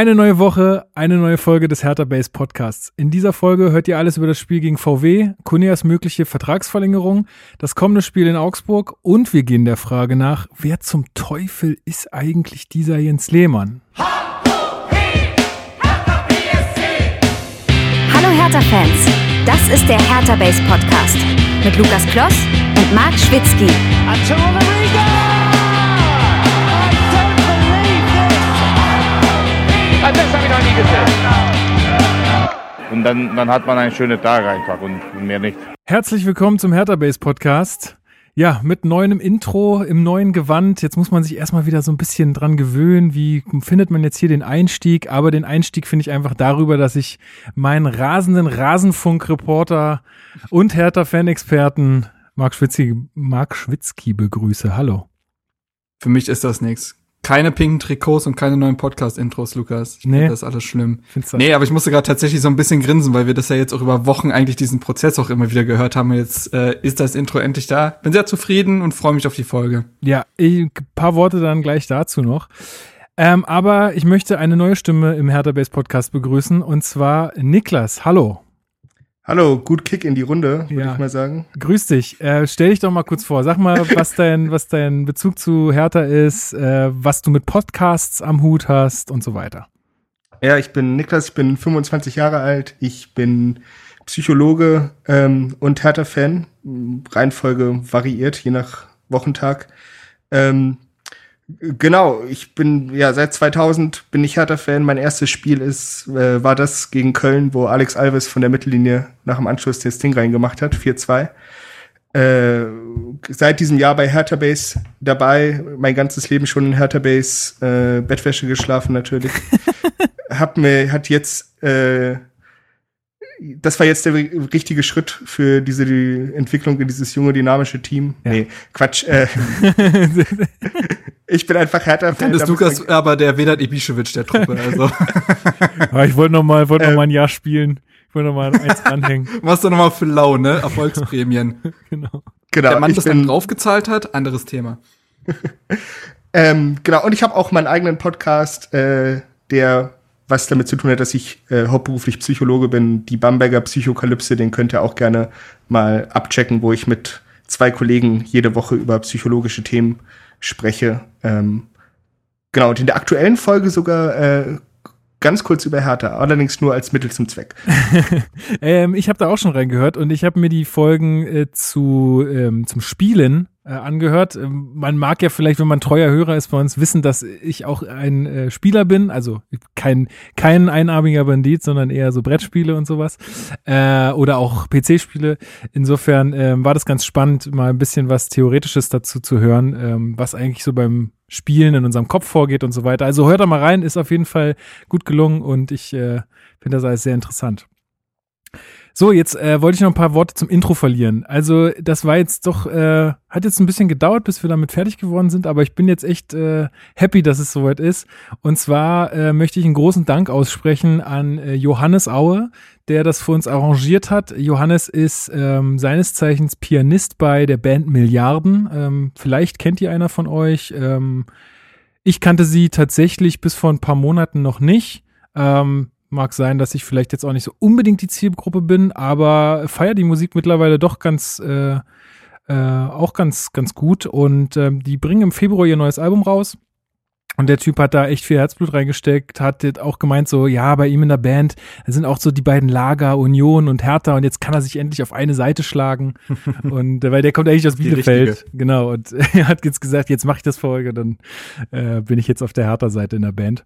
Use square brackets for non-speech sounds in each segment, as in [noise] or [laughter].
Eine neue Woche, eine neue Folge des Hertha Base Podcasts. In dieser Folge hört ihr alles über das Spiel gegen VW, Kunias mögliche Vertragsverlängerung, das kommende Spiel in Augsburg und wir gehen der Frage nach, wer zum Teufel ist eigentlich dieser Jens Lehmann? Hallo Hertha-Fans, das ist der Hertha Base Podcast mit Lukas Kloss und Marc Schwitzky. Das habe ich noch nie gesehen. Und dann, dann hat man einen schönen Tag einfach und mehr nicht. Herzlich willkommen zum Hertha Base Podcast. Ja, mit neuem Intro, im neuen Gewand. Jetzt muss man sich erstmal wieder so ein bisschen dran gewöhnen. Wie findet man jetzt hier den Einstieg? Aber den Einstieg finde ich einfach darüber, dass ich meinen rasenden Rasenfunk-Reporter und Hertha-Fan-Experten Marc Schwitzky, Marc Schwitzky begrüße. Hallo. Für mich ist das nichts. Keine pinken Trikots und keine neuen Podcast-Intros, Lukas. Ich Nee. Das ist alles schlimm. Findest du- Nee, aber ich musste gerade tatsächlich so ein bisschen grinsen, weil wir das ja jetzt auch über Wochen eigentlich diesen Prozess auch immer wieder gehört haben. Jetzt äh, ist das Intro endlich da. Bin sehr zufrieden und freue mich auf die Folge. Ja, ein paar Worte dann gleich dazu noch. Ähm, aber ich möchte eine neue Stimme im Hertha Base Podcast begrüßen und zwar Niklas. Hallo. Hallo, gut Kick in die Runde, würde Ja. ich mal sagen. Grüß dich. Äh, stell dich doch mal kurz vor. Sag mal, [laughs] was dein, was dein Bezug zu Hertha ist, äh, was du mit Podcasts am Hut hast und so weiter. Ja, ich bin Niklas, ich bin 25 Jahre alt, ich bin Psychologe ähm, und Hertha-Fan. Reihenfolge variiert, je nach Wochentag. Ähm, genau, ich bin ja seit 2000 bin ich Hertha-Fan. Mein erstes Spiel ist äh, war das gegen Köln, wo Alex Alves von der Mittellinie nach dem Anschluss das Ding reingemacht hat, 4-2. Äh, seit diesem Jahr bei Hertha Base dabei, mein ganzes Leben schon in Hertha Base äh, Bettwäsche geschlafen natürlich. [laughs] Hab mir hat jetzt äh, das war jetzt der richtige Schritt für diese die Entwicklung in dieses junge dynamische Team. Ja. Nee, Quatsch. Äh, [laughs] ich bin einfach Fan. Dann ist Lukas aber der Vedat Ibišević der Truppe. Also Aber [laughs] ich wollte noch mal, wollte noch Ähm. mal ein Jahr spielen. Ich wollte noch mal eins anhängen. [laughs] was du nochmal für Laune, Erfolgsprämien. genau. genau, der Mann, das bin, dann draufgezahlt hat, anderes Thema. Ähm, genau, und ich habe auch meinen eigenen Podcast, äh, der was damit zu tun hat, dass ich äh, hauptberuflich Psychologe bin. Die Bamberger Psychokalypse, den könnt ihr auch gerne mal abchecken, wo ich mit zwei Kollegen jede Woche über psychologische Themen spreche. Ähm, genau, und in der aktuellen Folge sogar äh, ganz kurz über Hertha, allerdings nur als Mittel zum Zweck. [laughs] Ähm, ich habe da auch schon reingehört und ich habe mir die Folgen äh, zu ähm, zum Spielen äh, angehört. Ähm, man mag ja vielleicht, wenn man treuer Hörer ist bei uns, wissen, dass ich auch ein äh, Spieler bin, also kein kein einarmiger Bandit, sondern eher so Brettspiele und sowas äh, oder auch PC-Spiele. Insofern ähm, war das ganz spannend, mal ein bisschen was Theoretisches dazu zu hören, ähm, was eigentlich so beim Spielen in unserem Kopf vorgeht und so weiter. Also hört da mal rein, ist auf jeden Fall gut gelungen und ich äh, finde das alles sehr interessant. So, jetzt äh, wollte ich noch ein paar Worte zum Intro verlieren. Also, das war jetzt doch, äh, hat jetzt ein bisschen gedauert, bis wir damit fertig geworden sind, aber ich bin jetzt echt äh, happy, dass es soweit ist. Und zwar äh, möchte ich einen großen Dank aussprechen an äh, Johannes Aue, der das für uns arrangiert hat. Johannes ist ähm, seines Zeichens Pianist bei der Band Milliarden. Ähm, vielleicht kennt ihr einer von euch. Ähm, ich kannte sie tatsächlich bis vor ein paar Monaten noch nicht. Ähm, mag sein, dass ich vielleicht jetzt auch nicht so unbedingt die Zielgruppe bin, aber feier die Musik mittlerweile doch ganz, äh, äh, auch ganz, ganz gut. Und ähm, die bringen im Februar ihr neues Album raus. Und der Typ hat da echt viel Herzblut reingesteckt, hat auch gemeint, so, ja, bei ihm in der Band, sind auch so die beiden Lager, Union und Hertha, und jetzt kann er sich endlich auf eine Seite schlagen. [laughs] und äh, weil der kommt eigentlich aus Bielefeld. Genau. Und [laughs] er hat jetzt gesagt, jetzt mache ich das Folge, dann äh, bin ich jetzt auf der Hertha-Seite in der Band.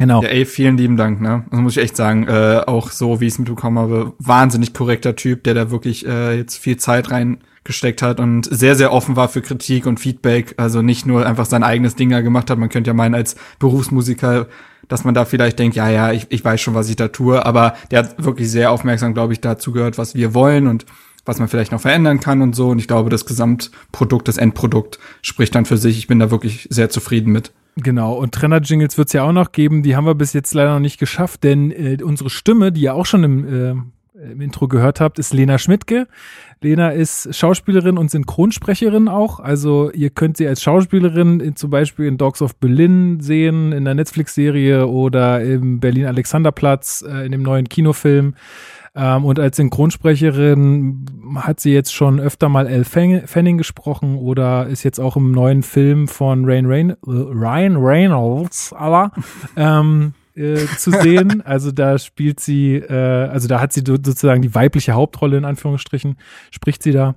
Genau. Ja, ey, vielen lieben Dank, ne? Das muss ich echt sagen. Äh, auch so, wie ich es mitbekommen habe, wahnsinnig korrekter Typ, der da wirklich äh, jetzt viel Zeit reingesteckt hat und sehr, sehr offen war für Kritik und Feedback. Also nicht nur einfach sein eigenes Ding da gemacht hat. Man könnte ja meinen, als Berufsmusiker, dass man da vielleicht denkt, ja, ja, ich, ich weiß schon, was ich da tue. Aber der hat wirklich sehr aufmerksam, glaube ich, dazu gehört, was wir wollen und was man vielleicht noch verändern kann und so. Und ich glaube, das Gesamtprodukt, das Endprodukt spricht dann für sich. Ich bin da wirklich sehr zufrieden mit. Genau, und Trenner-Jingles wird es ja auch noch geben. Die haben wir bis jetzt leider noch nicht geschafft, denn äh, unsere Stimme, die ja auch schon im, äh, im Intro gehört habt, ist Lena Schmidtke. Lena ist Schauspielerin und Synchronsprecherin auch. Also ihr könnt sie als Schauspielerin in, zum Beispiel in Dogs of Berlin sehen, in der Netflix-Serie oder im Berlin-Alexanderplatz, äh, in dem neuen Kinofilm. Ähm, und als Synchronsprecherin hat sie jetzt schon öfter mal Elle Fanning gesprochen oder ist jetzt auch im neuen Film von Rain Rain, Ryan Reynolds, aber, [laughs] ähm, äh, zu sehen. Also da spielt sie, äh, also da hat sie sozusagen die weibliche Hauptrolle in Anführungsstrichen, spricht sie da.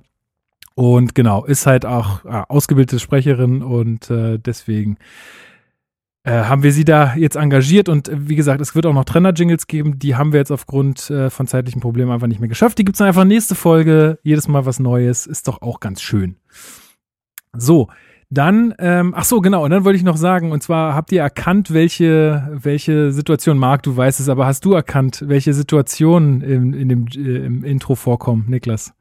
Und genau, ist halt auch äh, ausgebildete Sprecherin und äh, deswegen äh, haben wir sie da jetzt engagiert und äh, wie gesagt, es wird auch noch Trenner-Jingles geben, die haben wir jetzt aufgrund äh, von zeitlichen Problemen einfach nicht mehr geschafft. Die gibt's dann einfach nächste Folge, jedes Mal was Neues, ist doch auch ganz schön. So, dann, ähm, ach so, genau, und dann wollte ich noch sagen, und zwar habt ihr erkannt, welche, welche Situation, Marc, du weißt es, aber hast du erkannt, welche Situationen in, in dem äh, im Intro vorkommen, Niklas?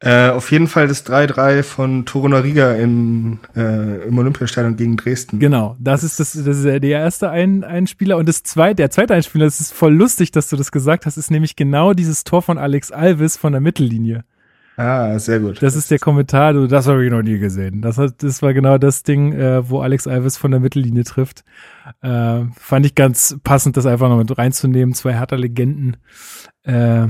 Äh, auf jeden Fall das 3-3 von Torunariga im, äh, im Olympiastadion gegen Dresden. Genau, das ist das, das ist der erste ein Einspieler und das zweite, der zweite Einspieler, das ist voll lustig, dass du das gesagt hast, ist nämlich genau dieses Tor von Alex Alves von der Mittellinie. Ah, sehr gut. Das ist der Kommentar, du, das habe ich noch nie gesehen. Das, hat, das war genau das Ding, äh, wo Alex Alves von der Mittellinie trifft. Äh, fand ich ganz passend, das einfach noch mit reinzunehmen. Zwei härter Legenden. Äh,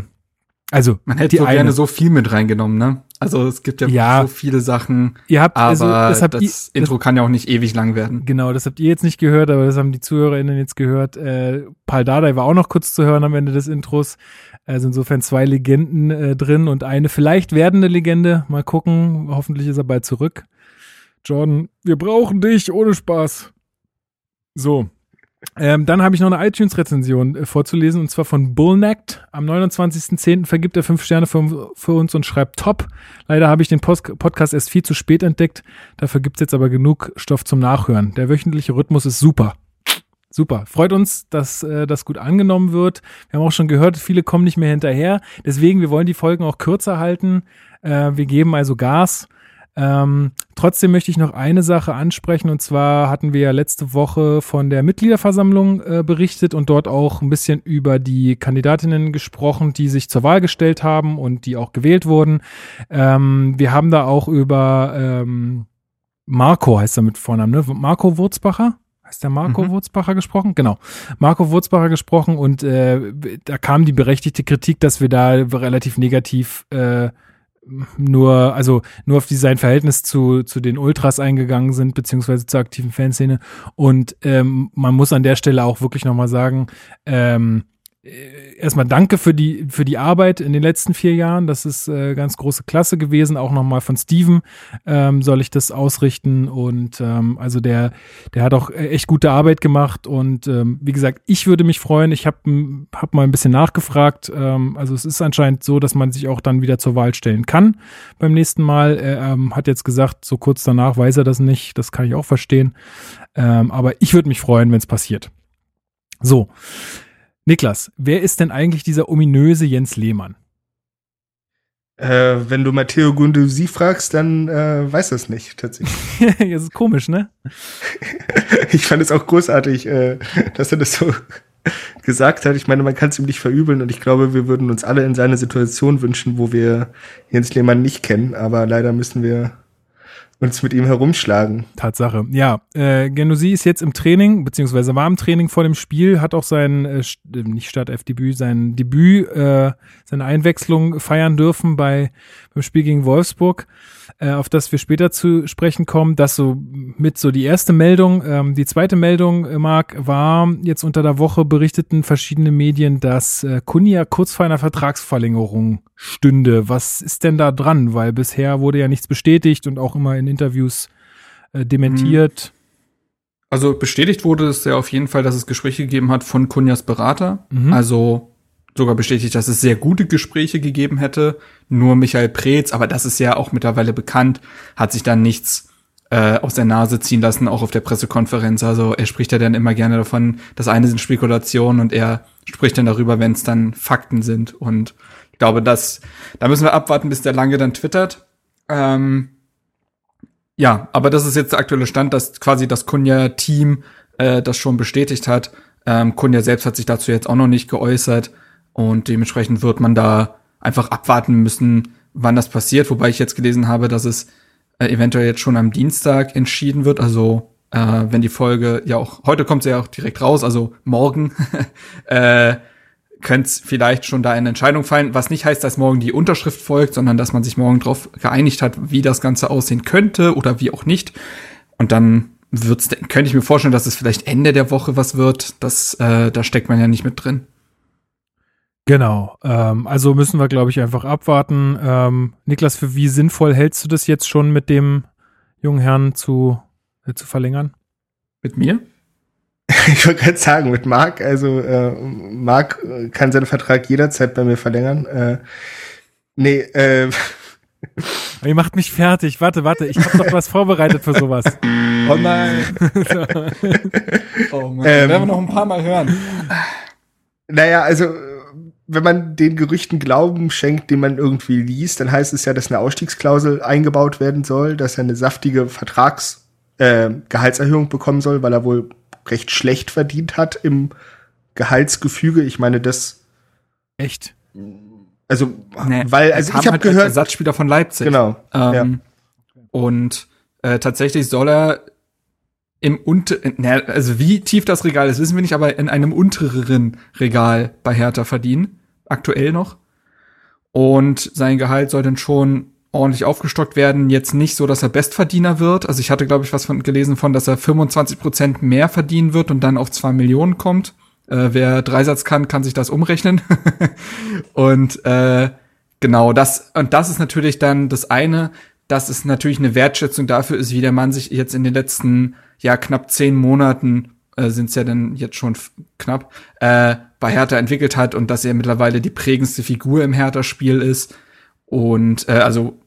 also man hätte so eine, gerne so viel mit reingenommen, ne? Also es gibt ja, ja so viele Sachen. Ihr habt aber also, das, habt das ihr, Intro das, kann ja auch nicht ewig lang werden. Genau, das habt ihr jetzt nicht gehört, aber das haben die ZuhörerInnen jetzt gehört. Äh, Paul Dardai war auch noch kurz zu hören am Ende des Intros. Also insofern zwei Legenden äh, drin und eine vielleicht werdende Legende. Mal gucken. Hoffentlich ist er bald zurück. Jordan, wir brauchen dich ohne Spaß. So, ähm, dann habe ich noch eine iTunes-Rezension äh, vorzulesen und zwar von Bullnacked. Am 29.10. vergibt er fünf Sterne für, für, uns und schreibt top. Leider habe ich den Post Podcast erst viel zu spät entdeckt. Dafür gibt's jetzt aber genug Stoff zum Nachhören. Der wöchentliche Rhythmus ist super. Super. Freut uns, dass äh, das gut angenommen wird. Wir haben auch schon gehört, viele kommen nicht mehr hinterher. Deswegen, wir wollen die Folgen auch kürzer halten. Äh, wir geben also Gas. Ähm, trotzdem möchte ich noch eine Sache ansprechen und zwar hatten wir ja letzte Woche von der Mitgliederversammlung äh, berichtet und dort auch ein bisschen über die Kandidatinnen gesprochen, die sich zur Wahl gestellt haben und die auch gewählt wurden. Ähm, wir haben da auch über ähm, Marco heißt er mit Vornamen, ne? Marco Wurzbacher? Heißt der Marco mhm. Wurzbacher gesprochen? Genau. Marco Wurzbacher gesprochen und äh, da kam die berechtigte Kritik, dass wir da relativ negativ äh, nur, also nur auf die, sein Verhältnis zu, zu den Ultras eingegangen sind, beziehungsweise zur aktiven Fanszene. Und ähm, man muss an der Stelle auch wirklich nochmal sagen, ähm, äh, erstmal danke für die, für die Arbeit in den letzten vier Jahren. Das ist äh, ganz große Klasse gewesen. Auch nochmal von Steven ähm, soll ich das ausrichten. Und ähm, also der, der hat auch echt gute Arbeit gemacht. Und ähm, wie gesagt, ich würde mich freuen. Ich habe hab mal ein bisschen nachgefragt. Ähm, also es ist anscheinend so, dass man sich auch dann wieder zur Wahl stellen kann beim nächsten Mal. Er ähm, hat jetzt gesagt, so kurz danach weiß er das nicht. Das kann ich auch verstehen. Ähm, aber ich würde mich freuen, wenn es passiert. So. Niklas, wer ist denn eigentlich dieser ominöse Jens Lehmann? Äh, wenn du Matteo Gunduzi fragst, dann äh, weiß das nicht tatsächlich. [laughs] das ist komisch, ne? [laughs] ich fand es auch großartig, äh, dass er das so [laughs] gesagt hat. Ich meine, man kann es ihm nicht verübeln und ich glaube, wir würden uns alle in seine Situation wünschen, wo wir Jens Lehmann nicht kennen, aber leider müssen wir uns mit ihm herumschlagen. Tatsache. Ja, äh, Genusi ist jetzt im Training, beziehungsweise war im Training vor dem Spiel, hat auch sein, äh, äh nicht Startelf-Debüt, sein Debüt, äh, seine Einwechslung feiern dürfen bei beim Spiel gegen Wolfsburg äh, auf das wir später zu sprechen kommen. Das so mit so die erste Meldung. Ähm, die zweite Meldung, äh, Marc, war jetzt unter der Woche berichteten verschiedene Medien, dass äh, Kunja kurz vor einer Vertragsverlängerung stünde. Was ist denn da dran? Weil bisher wurde ja nichts bestätigt und auch immer in Interviews äh, dementiert. Also bestätigt wurde es ja auf jeden Fall, dass es Gespräche gegeben hat von Kunjas Berater. Mhm. Also sogar bestätigt, dass es sehr gute Gespräche gegeben hätte. Nur Michael Preetz, aber das ist ja auch mittlerweile bekannt, hat sich dann nichts äh, aus der Nase ziehen lassen, auch auf der Pressekonferenz. Also er spricht ja dann immer gerne davon, das eine sind Spekulationen und er spricht dann darüber, wenn es dann Fakten sind. Und ich glaube, dass da müssen wir abwarten, bis der Lange dann twittert. Ähm, ja, aber das ist jetzt der aktuelle Stand, dass quasi das Kunja-Team äh, das schon bestätigt hat. Ähm, Kunja selbst hat sich dazu jetzt auch noch nicht geäußert. Und dementsprechend wird man da einfach abwarten müssen, wann das passiert. Wobei ich jetzt gelesen habe, dass es äh, eventuell jetzt schon am Dienstag entschieden wird. Also äh, wenn die Folge ja auch, heute kommt sie ja auch direkt raus, also morgen, [laughs] äh, könnte es vielleicht schon da eine Entscheidung fallen, was nicht heißt, dass morgen die Unterschrift folgt, sondern dass man sich morgen darauf geeinigt hat, wie das Ganze aussehen könnte oder wie auch nicht. Und dann wird's, könnte ich mir vorstellen, dass es vielleicht Ende der Woche was wird. Das, äh, da steckt man ja nicht mit drin. Genau. Ähm, also müssen wir, glaube ich, einfach abwarten. Ähm, Niklas, für wie sinnvoll hältst du das jetzt schon mit dem jungen Herrn zu, äh, zu verlängern? Mit mir? [laughs] Ich wollte gerade sagen, mit Marc, also äh, Marc äh, kann seinen Vertrag jederzeit bei mir verlängern. Äh, nee, äh, [laughs] Ihr macht mich fertig. Warte, warte, ich habe doch was [laughs] vorbereitet für sowas. Oh nein. oh Mann. Ähm, werden wir noch ein paar Mal hören. Naja, also wenn man den Gerüchten Glauben schenkt, den man irgendwie liest, dann heißt es ja, dass eine Ausstiegsklausel eingebaut werden soll, dass er eine saftige Vertrags äh, Gehaltserhöhung bekommen soll, weil er wohl recht schlecht verdient hat im Gehaltsgefüge. Ich meine, das echt. Also, nee, weil also ich habe halt gehört Ersatzspieler von Leipzig. Genau. Ähm, ja. Und äh, tatsächlich soll er im unter, ne, also wie tief das Regal ist, wissen wir nicht, aber in einem untereren Regal bei Hertha verdienen, aktuell noch. Und sein Gehalt soll dann schon ordentlich aufgestockt werden. Jetzt nicht so, dass er Bestverdiener wird. Also ich hatte, glaube ich, was von gelesen von, dass er 25 Prozent mehr verdienen wird und dann auf zwei Millionen kommt. Äh, wer Dreisatz kann, kann sich das umrechnen. [laughs] und äh, genau das und das ist natürlich dann das eine, dass es natürlich eine Wertschätzung dafür ist, wie der Mann sich jetzt in den letzten ja knapp zehn Monaten äh, sind es ja dann jetzt schon knapp äh, bei Hertha entwickelt hat und dass er mittlerweile die prägendste Figur im Hertha-Spiel ist. Und äh, also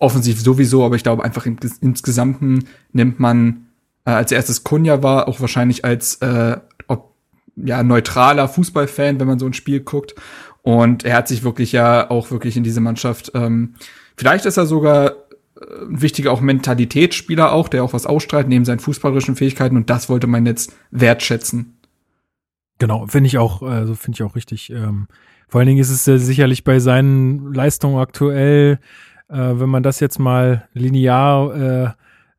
offensiv sowieso, aber ich glaube einfach in, insgesamten nimmt man äh, als erstes Kunja war auch wahrscheinlich als äh, ob, ja neutraler Fußballfan, wenn man so ein Spiel guckt. Und er hat sich wirklich ja auch wirklich in diese Mannschaft ähm, vielleicht ist er sogar ein wichtiger auch Mentalitätsspieler auch, der auch was ausstrahlt neben seinen fußballerischen Fähigkeiten und das wollte man jetzt wertschätzen. Genau, finde ich auch, also finde ich auch richtig. Ähm, vor allen Dingen ist es äh, sicherlich bei seinen Leistungen aktuell, äh, wenn man das jetzt mal linear äh,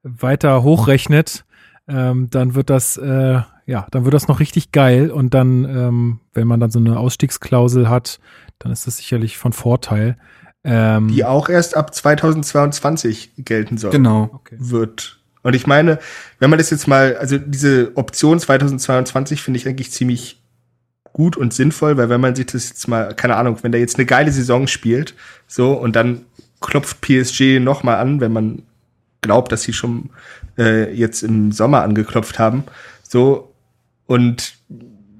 weiter hochrechnet, ähm, dann wird das, äh, ja, dann wird das noch richtig geil und dann, ähm, wenn man dann so eine Ausstiegsklausel hat, dann ist das sicherlich von Vorteil. Ähm, die auch erst ab 2022 gelten soll. Genau. Okay. Wird. Und ich meine, wenn man das jetzt mal, also diese Option 2022 finde ich eigentlich ziemlich gut und sinnvoll, weil wenn man sich das jetzt mal, keine Ahnung, wenn der jetzt eine geile Saison spielt, so, und dann klopft PSG noch mal an, wenn man glaubt, dass sie schon äh, jetzt im Sommer angeklopft haben, so, und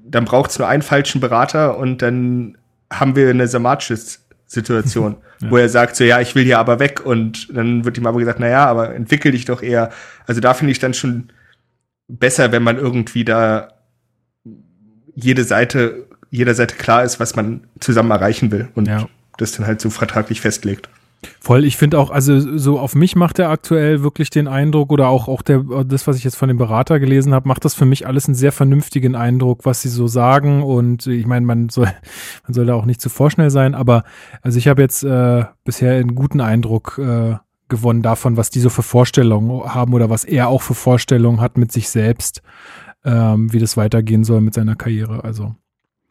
dann braucht es nur einen falschen Berater und dann haben wir eine Samatschis Situation, [laughs] ja. wo er sagt so, ja, ich will hier aber weg und dann wird ihm aber gesagt, na ja, aber entwickel dich doch eher. Also da finde ich dann schon besser, wenn man irgendwie da jede Seite, jeder Seite klar ist, was man zusammen erreichen will und ja. das dann halt so vertraglich festlegt. Voll, ich finde auch, also so auf mich macht er aktuell wirklich den Eindruck oder auch, auch der, das, was ich jetzt von dem Berater gelesen habe, macht das für mich alles einen sehr vernünftigen Eindruck, was sie so sagen. Und ich meine, man soll, [laughs] man soll da auch nicht zu vorschnell sein, aber also ich habe jetzt äh, bisher einen guten Eindruck äh, gewonnen davon, was die so für Vorstellungen haben oder was er auch für Vorstellungen hat mit sich selbst, ähm, wie das weitergehen soll mit seiner Karriere. Also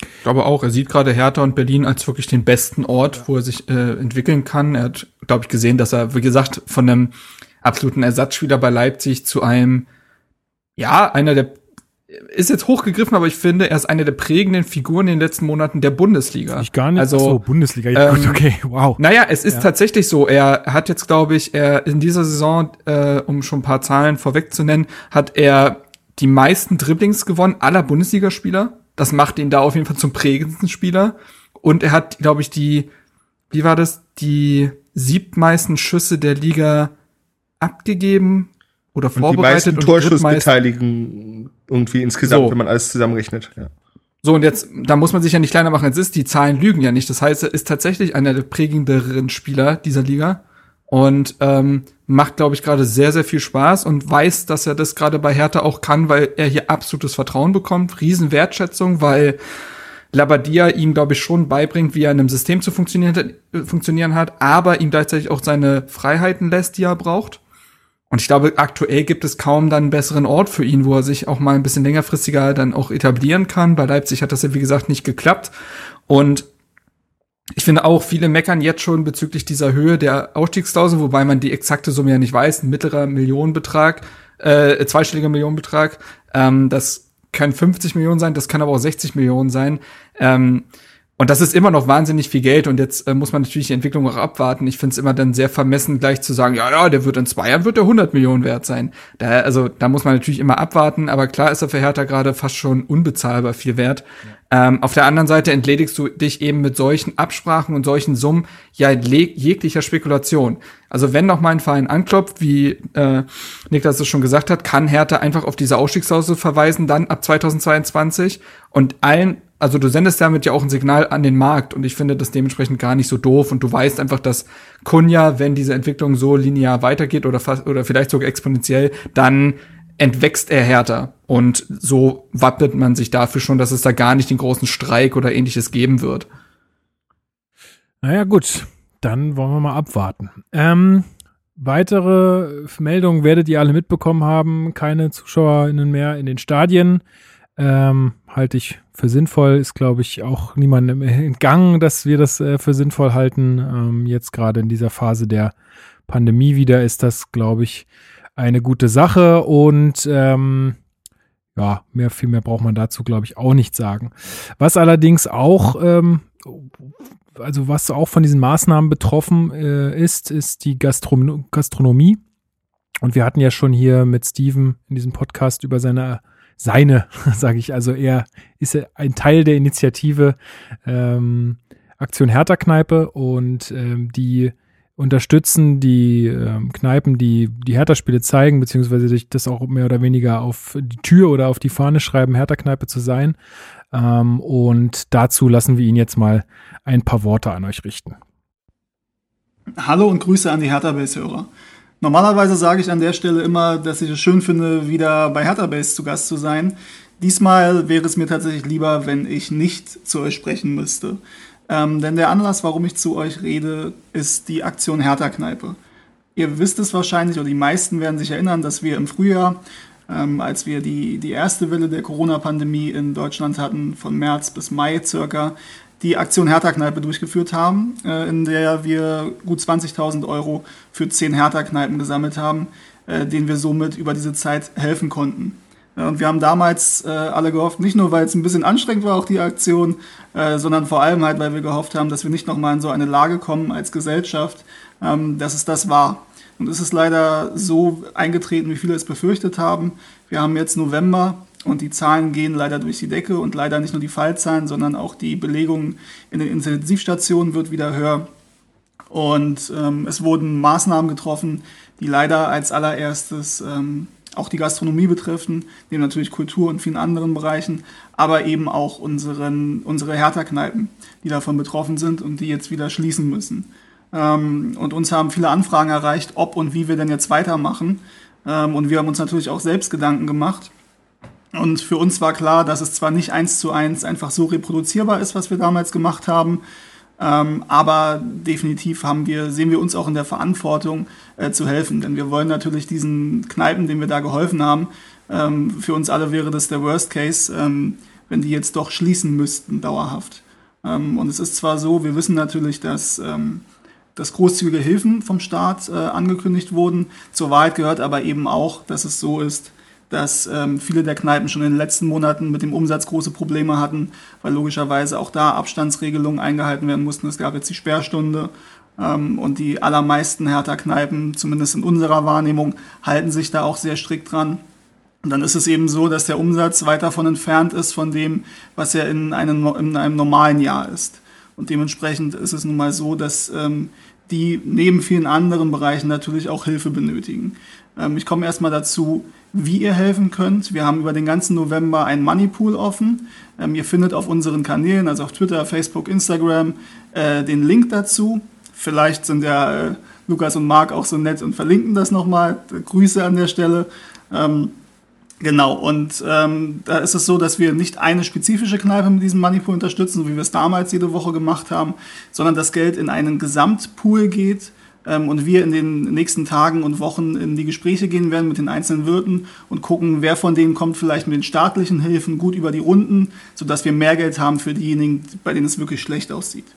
ich glaube auch, er sieht gerade Hertha und Berlin als wirklich den besten Ort, wo er sich äh, entwickeln kann. Er hat, glaube ich, gesehen, dass er, wie gesagt, von einem absoluten Ersatzspieler bei Leipzig zu einem, ja, einer der ist jetzt hochgegriffen, aber ich finde, er ist eine der prägenden Figuren in den letzten Monaten der Bundesliga. Ich gar nicht. Also so, Bundesliga. Ja, ähm, gut, okay, wow. Naja, es ist ja. tatsächlich so. Er hat jetzt, glaube ich, er in dieser Saison, äh, um schon ein paar Zahlen vorwegzunennen, hat er die meisten Dribblings gewonnen aller Bundesligaspieler. Das macht ihn da auf jeden Fall zum prägendsten Spieler. Und er hat, glaube ich, die, wie war das, die siebtmeisten Schüsse der Liga abgegeben oder vorbereitet. Und die meisten Torschussbeteiligen irgendwie insgesamt, so. wenn man alles zusammenrechnet. Ja. So, und jetzt, da muss man sich ja nicht kleiner machen als ist, die Zahlen lügen ja nicht. Das heißt, er ist tatsächlich einer der prägenderen Spieler dieser Liga und ähm, macht, glaube ich, gerade sehr, sehr viel Spaß und weiß, dass er das gerade bei Hertha auch kann, weil er hier absolutes Vertrauen bekommt, Riesenwertschätzung, weil Labadia ihm, glaube ich, schon beibringt, wie er in einem System zu funktionieren, äh, funktionieren hat, aber ihm gleichzeitig auch seine Freiheiten lässt, die er braucht. Und ich glaube, aktuell gibt es kaum dann einen besseren Ort für ihn, wo er sich auch mal ein bisschen längerfristiger dann auch etablieren kann. Bei Leipzig hat das ja, wie gesagt, nicht geklappt. Und ich finde auch, viele meckern jetzt schon bezüglich dieser Höhe der Ausstiegsklausel, wobei man die exakte Summe ja nicht weiß, ein mittlerer Millionenbetrag, äh, zweistelliger Millionenbetrag. Ähm, das können 50 Millionen sein, das kann aber auch 60 Millionen sein. Ähm, und das ist immer noch wahnsinnig viel Geld und jetzt äh, muss man natürlich die Entwicklung auch abwarten. Ich finde es immer dann sehr vermessen, gleich zu sagen, ja, ja, der wird in zwei Jahren wird der 100 Millionen wert sein. Da, also da muss man natürlich immer abwarten, aber klar ist er für Hertha gerade fast schon unbezahlbar viel wert. Ja. Ähm, auf der anderen Seite entledigst du dich eben mit solchen Absprachen und solchen Summen ja jeglicher Spekulation. Also wenn noch mal ein Verein anklopft, wie äh, Niklas es schon gesagt hat, kann Hertha einfach auf diese Ausstiegsklausel verweisen, dann ab 2022 und allen also du sendest damit ja auch ein Signal an den Markt und ich finde das dementsprechend gar nicht so doof und du weißt einfach, dass Kunja, wenn diese Entwicklung so linear weitergeht oder fast, oder vielleicht sogar exponentiell, dann entwächst er härter und so wappnet man sich dafür schon, dass es da gar nicht den großen Streik oder ähnliches geben wird. Naja, gut, dann wollen wir mal abwarten. Ähm, weitere Meldungen werdet ihr alle mitbekommen haben. Keine ZuschauerInnen mehr in den Stadien. Ähm, halte ich für sinnvoll. Ist, glaube ich, auch niemandem entgangen, dass wir das äh, für sinnvoll halten. Ähm, jetzt gerade in dieser Phase der Pandemie wieder ist das, glaube ich, eine gute Sache. Und ähm, ja, mehr, viel mehr braucht man dazu, glaube ich, auch nicht sagen. Was allerdings auch, ähm, also was auch von diesen Maßnahmen betroffen äh, ist, ist die Gastro Gastronomie. Und wir hatten ja schon hier mit Steven in diesem Podcast über seine seine, [laughs] sage ich. Also er ist ein Teil der Initiative ähm, Aktion Hertha Kneipe und ähm, die unterstützen die ähm, Kneipen, die die Hertha-Spiele zeigen, beziehungsweise sich das auch mehr oder weniger auf die Tür oder auf die Fahne schreiben, Hertha-Kneipe zu sein. Ähm, und dazu lassen wir ihn jetzt mal ein paar Worte an euch richten. Hallo und Grüße an die Hertha-Base-Hörer. Normalerweise sage ich an der Stelle immer, dass ich es schön finde, wieder bei Hertha Base zu Gast zu sein. Diesmal wäre es mir tatsächlich lieber, wenn ich nicht zu euch sprechen müsste. Ähm, denn der Anlass, warum ich zu euch rede, ist die Aktion Hertha Kneipe. Ihr wisst es wahrscheinlich, oder die meisten werden sich erinnern, dass wir im Frühjahr, ähm, als wir die, die erste Welle der Corona-Pandemie in Deutschland hatten, von März bis Mai circa, die Aktion Hertha-Kneipe durchgeführt haben, äh, in der wir gut 20.000 Euro für 10 Hertha-Kneipen gesammelt haben, äh, denen wir somit über diese Zeit helfen konnten. Äh, und wir haben damals äh, alle gehofft, nicht nur weil es ein bisschen anstrengend war, auch die Aktion, äh, sondern vor allem halt, weil wir gehofft haben, dass wir nicht nochmal in so eine Lage kommen als Gesellschaft, ähm, dass es das war. Und es ist leider so eingetreten, wie viele es befürchtet haben. Wir haben jetzt November und die Zahlen gehen leider durch die Decke und leider nicht nur die Fallzahlen, sondern auch die Belegung in den Intensivstationen wird wieder höher. Und ähm, es wurden Maßnahmen getroffen, die leider als allererstes ähm, auch die Gastronomie betreffen, neben natürlich Kultur und vielen anderen Bereichen, aber eben auch unseren, unsere Hertha-Kneipen, die davon betroffen sind und die jetzt wieder schließen müssen. Ähm, und uns haben viele Anfragen erreicht, ob und wie wir denn jetzt weitermachen. Ähm, und wir haben uns natürlich auch selbst Gedanken gemacht und für uns war klar, dass es zwar nicht eins zu eins einfach so reproduzierbar ist, was wir damals gemacht haben, ähm, aber definitiv haben wir, sehen wir uns auch in der Verantwortung äh, zu helfen. Denn wir wollen natürlich diesen Kneipen, denen wir da geholfen haben, ähm, für uns alle wäre das der Worst Case, ähm, wenn die jetzt doch schließen müssten, dauerhaft. Ähm, und es ist zwar so, wir wissen natürlich, dass ähm, dass großzügige Hilfen vom Staat äh, angekündigt wurden. Zur Wahrheit gehört aber eben auch, dass es so ist, dass ähm, viele der Kneipen schon in den letzten Monaten mit dem Umsatz große Probleme hatten, weil logischerweise auch da Abstandsregelungen eingehalten werden mussten. Es gab jetzt die Sperrstunde ähm, und die allermeisten Hertha-Kneipen, zumindest in unserer Wahrnehmung, halten sich da auch sehr strikt dran. Und dann ist es eben so, dass der Umsatz weit davon entfernt ist von dem, was er in einem, in einem normalen Jahr ist. Und dementsprechend ist es nun mal so, dass ähm, die neben vielen anderen Bereichen natürlich auch Hilfe benötigen. Ähm, ich komme erstmal dazu, wie ihr helfen könnt. Wir haben über den ganzen November ein Moneypool offen. Ähm, ihr findet auf unseren Kanälen, also auf Twitter, Facebook, Instagram, äh, den Link dazu. Vielleicht sind ja äh, Lukas und Marc auch so nett und verlinken das nochmal. Grüße an der Stelle. Ähm, Genau, und ähm, da ist es so, dass wir nicht eine spezifische Kneipe mit diesem Moneypool unterstützen, wie wir es damals jede Woche gemacht haben, sondern das Geld in einen Gesamtpool geht ähm, und wir in den nächsten Tagen und Wochen in die Gespräche gehen werden mit den einzelnen Wirten und gucken, wer von denen kommt vielleicht mit den staatlichen Hilfen gut über die Runden, sodass wir mehr Geld haben für diejenigen, bei denen es wirklich schlecht aussieht.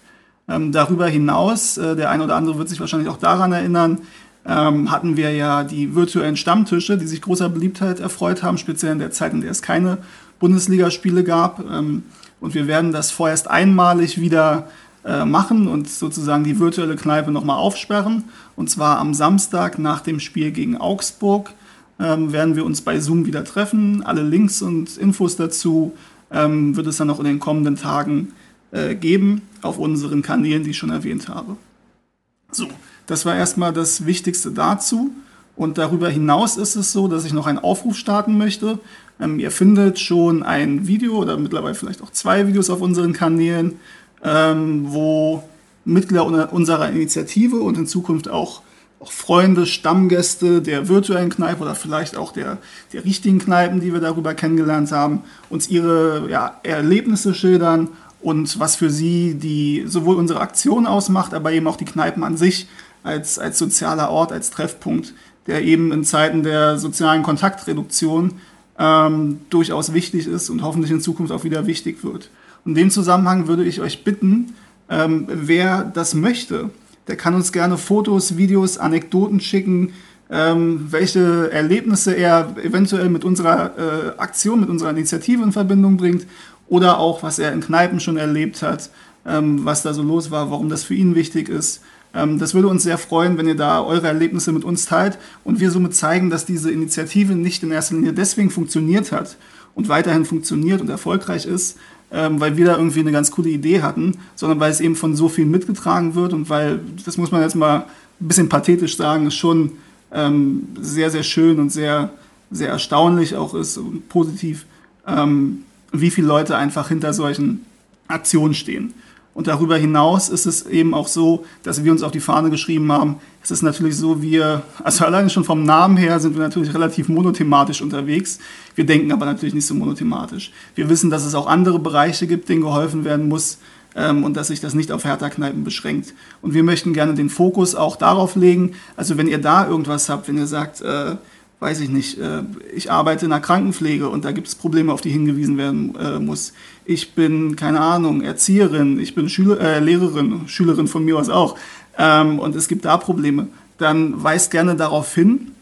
Ähm, darüber hinaus, äh, der eine oder andere wird sich wahrscheinlich auch daran erinnern, ähm, hatten wir ja die virtuellen Stammtische, die sich großer Beliebtheit erfreut haben, speziell in der Zeit, in der es keine Bundesligaspiele gab. Ähm, und wir werden das vorerst einmalig wieder äh, machen und sozusagen die virtuelle Kneipe nochmal aufsperren. Und zwar am Samstag nach dem Spiel gegen Augsburg ähm, werden wir uns bei Zoom wieder treffen. Alle Links und Infos dazu ähm, wird es dann noch in den kommenden Tagen äh, geben auf unseren Kanälen, die ich schon erwähnt habe. So, das war erstmal das Wichtigste dazu. Und darüber hinaus ist es so, dass ich noch einen Aufruf starten möchte. Ähm, ihr findet schon ein Video oder mittlerweile vielleicht auch zwei Videos auf unseren Kanälen, ähm, wo Mitglieder unserer Initiative und in Zukunft auch, auch Freunde, Stammgäste der virtuellen Kneipe oder vielleicht auch der, der richtigen Kneipen, die wir darüber kennengelernt haben, uns ihre ja, Erlebnisse schildern und was für sie die sowohl unsere Aktion ausmacht, aber eben auch die Kneipen an sich als, als sozialer Ort, als Treffpunkt, der eben in Zeiten der sozialen Kontaktreduktion ähm, durchaus wichtig ist und hoffentlich in Zukunft auch wieder wichtig wird. In dem Zusammenhang würde ich euch bitten, ähm, wer das möchte, der kann uns gerne Fotos, Videos, Anekdoten schicken, ähm, welche Erlebnisse er eventuell mit unserer äh, Aktion, mit unserer Initiative in Verbindung bringt oder auch, was er in Kneipen schon erlebt hat, ähm, was da so los war, warum das für ihn wichtig ist. Ähm, das würde uns sehr freuen, wenn ihr da eure Erlebnisse mit uns teilt und wir somit zeigen, dass diese Initiative nicht in erster Linie deswegen funktioniert hat und weiterhin funktioniert und erfolgreich ist, ähm, weil wir da irgendwie eine ganz coole Idee hatten, sondern weil es eben von so vielen mitgetragen wird und weil, das muss man jetzt mal ein bisschen pathetisch sagen, es schon ähm, sehr, sehr schön und sehr, sehr erstaunlich auch ist und positiv, wie viele Leute einfach hinter solchen Aktionen stehen. Und darüber hinaus ist es eben auch so, dass wir uns auf die Fahne geschrieben haben, es ist natürlich so, wir, also alleine schon vom Namen her sind wir natürlich relativ monothematisch unterwegs. Wir denken aber natürlich nicht so monothematisch. Wir wissen, dass es auch andere Bereiche gibt, denen geholfen werden muss ähm, und dass sich das nicht auf Hertha-Kneipen beschränkt. Und wir möchten gerne den Fokus auch darauf legen, also wenn ihr da irgendwas habt, wenn ihr sagt, äh, weiß ich nicht, äh, ich arbeite in der Krankenpflege und da gibt es Probleme, auf die hingewiesen werden äh, muss. Ich bin, keine Ahnung, Erzieherin, ich bin Schüler, äh, Lehrerin, Schülerin von mir aus auch ähm, und es gibt da Probleme. Dann weist gerne darauf hin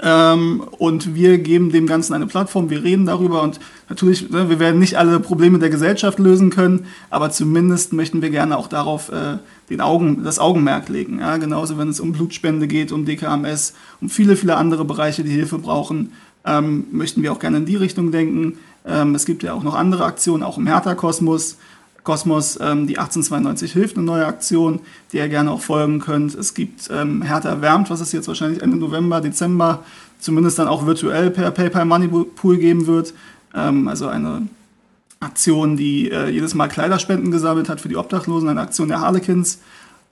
ähm, und wir geben dem Ganzen eine Plattform, wir reden darüber und natürlich, ne, wir werden nicht alle Probleme der Gesellschaft lösen können, aber zumindest möchten wir gerne auch darauf äh, den Augen, das Augenmerk legen. Ja? Genauso, wenn es um Blutspende geht, um DKMS, um viele, viele andere Bereiche, die Hilfe brauchen, ähm, möchten wir auch gerne in die Richtung denken. Ähm, es gibt ja auch noch andere Aktionen, auch im Hertha-Kosmos. Kosmos, ähm, die 1892 hilft, eine neue Aktion, die ihr gerne auch folgen könnt. Es gibt ähm, Hertha wärmt, was es jetzt wahrscheinlich Ende November, Dezember zumindest dann auch virtuell per PayPal Money Pool geben wird. Ähm, also eine Aktion, die äh, jedes Mal Kleiderspenden gesammelt hat für die Obdachlosen, eine Aktion der Harlequins.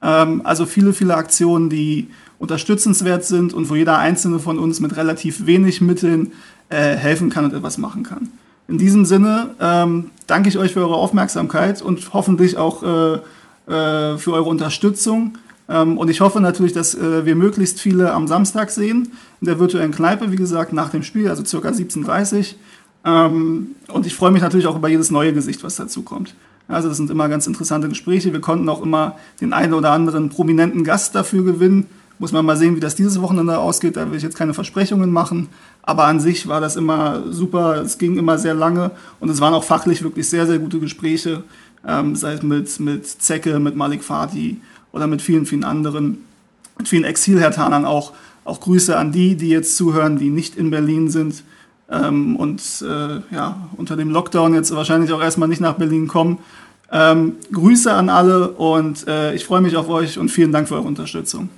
Ähm, also viele, viele Aktionen, die unterstützenswert sind und wo jeder einzelne von uns mit relativ wenig Mitteln äh, helfen kann und etwas machen kann. In diesem Sinne ähm, danke ich euch für eure Aufmerksamkeit und hoffentlich auch äh, äh, für eure Unterstützung. Ähm, und ich hoffe natürlich, dass äh, wir möglichst viele am Samstag sehen, in der virtuellen Kneipe, wie gesagt, nach dem Spiel, also circa 17.30 Uhr. Ähm, und ich freue mich natürlich auch über jedes neue Gesicht, was dazu kommt. Also das sind immer ganz interessante Gespräche. Wir konnten auch immer den einen oder anderen prominenten Gast dafür gewinnen. Muss man mal sehen, wie das dieses Wochenende ausgeht. Da will ich jetzt keine Versprechungen machen. Aber an sich war das immer super. Es ging immer sehr lange und es waren auch fachlich wirklich sehr, sehr gute Gespräche. Ähm, sei es mit, mit Zecke, mit Malik Fati oder mit vielen, vielen anderen, mit vielen Exilhertanern auch. Auch Grüße an die, die jetzt zuhören, die nicht in Berlin sind ähm, und äh, ja, unter dem Lockdown jetzt wahrscheinlich auch erstmal nicht nach Berlin kommen. Ähm, Grüße an alle und äh, ich freue mich auf euch und vielen Dank für eure Unterstützung.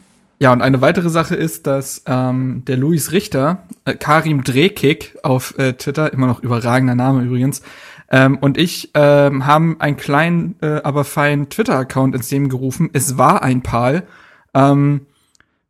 Ja, und eine weitere Sache ist, dass ähm, der Luis Richter, äh, Karim Drehkick auf äh, Twitter, immer noch überragender Name übrigens, ähm, und ich ähm, haben einen kleinen, äh, aber feinen Twitter-Account ins Leben gerufen. Es war ein Pal. Ähm,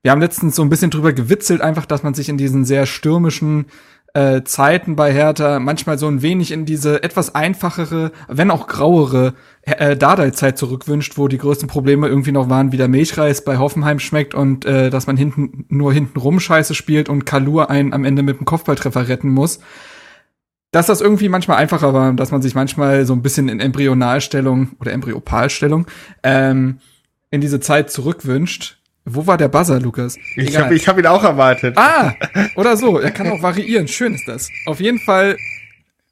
wir haben letztens so ein bisschen drüber gewitzelt, einfach, dass man sich in diesen sehr stürmischen äh, Zeiten bei Hertha manchmal so ein wenig in diese etwas einfachere, wenn auch grauere äh, Dardai-Zeit zurückwünscht, wo die größten Probleme irgendwie noch waren, wie der Milchreis bei Hoffenheim schmeckt und äh, dass man hinten nur hinten rum Scheiße spielt und Kalur einen am Ende mit dem Kopfballtreffer retten muss. Dass das irgendwie manchmal einfacher war, dass man sich manchmal so ein bisschen in Embryonalstellung oder Embryopalstellung ähm, in diese Zeit zurückwünscht. Wo war der Buzzer, Lukas? Ich habe ich hab ihn auch erwartet. Ah, [laughs] oder so. Er kann auch variieren. Schön ist das. Auf jeden Fall,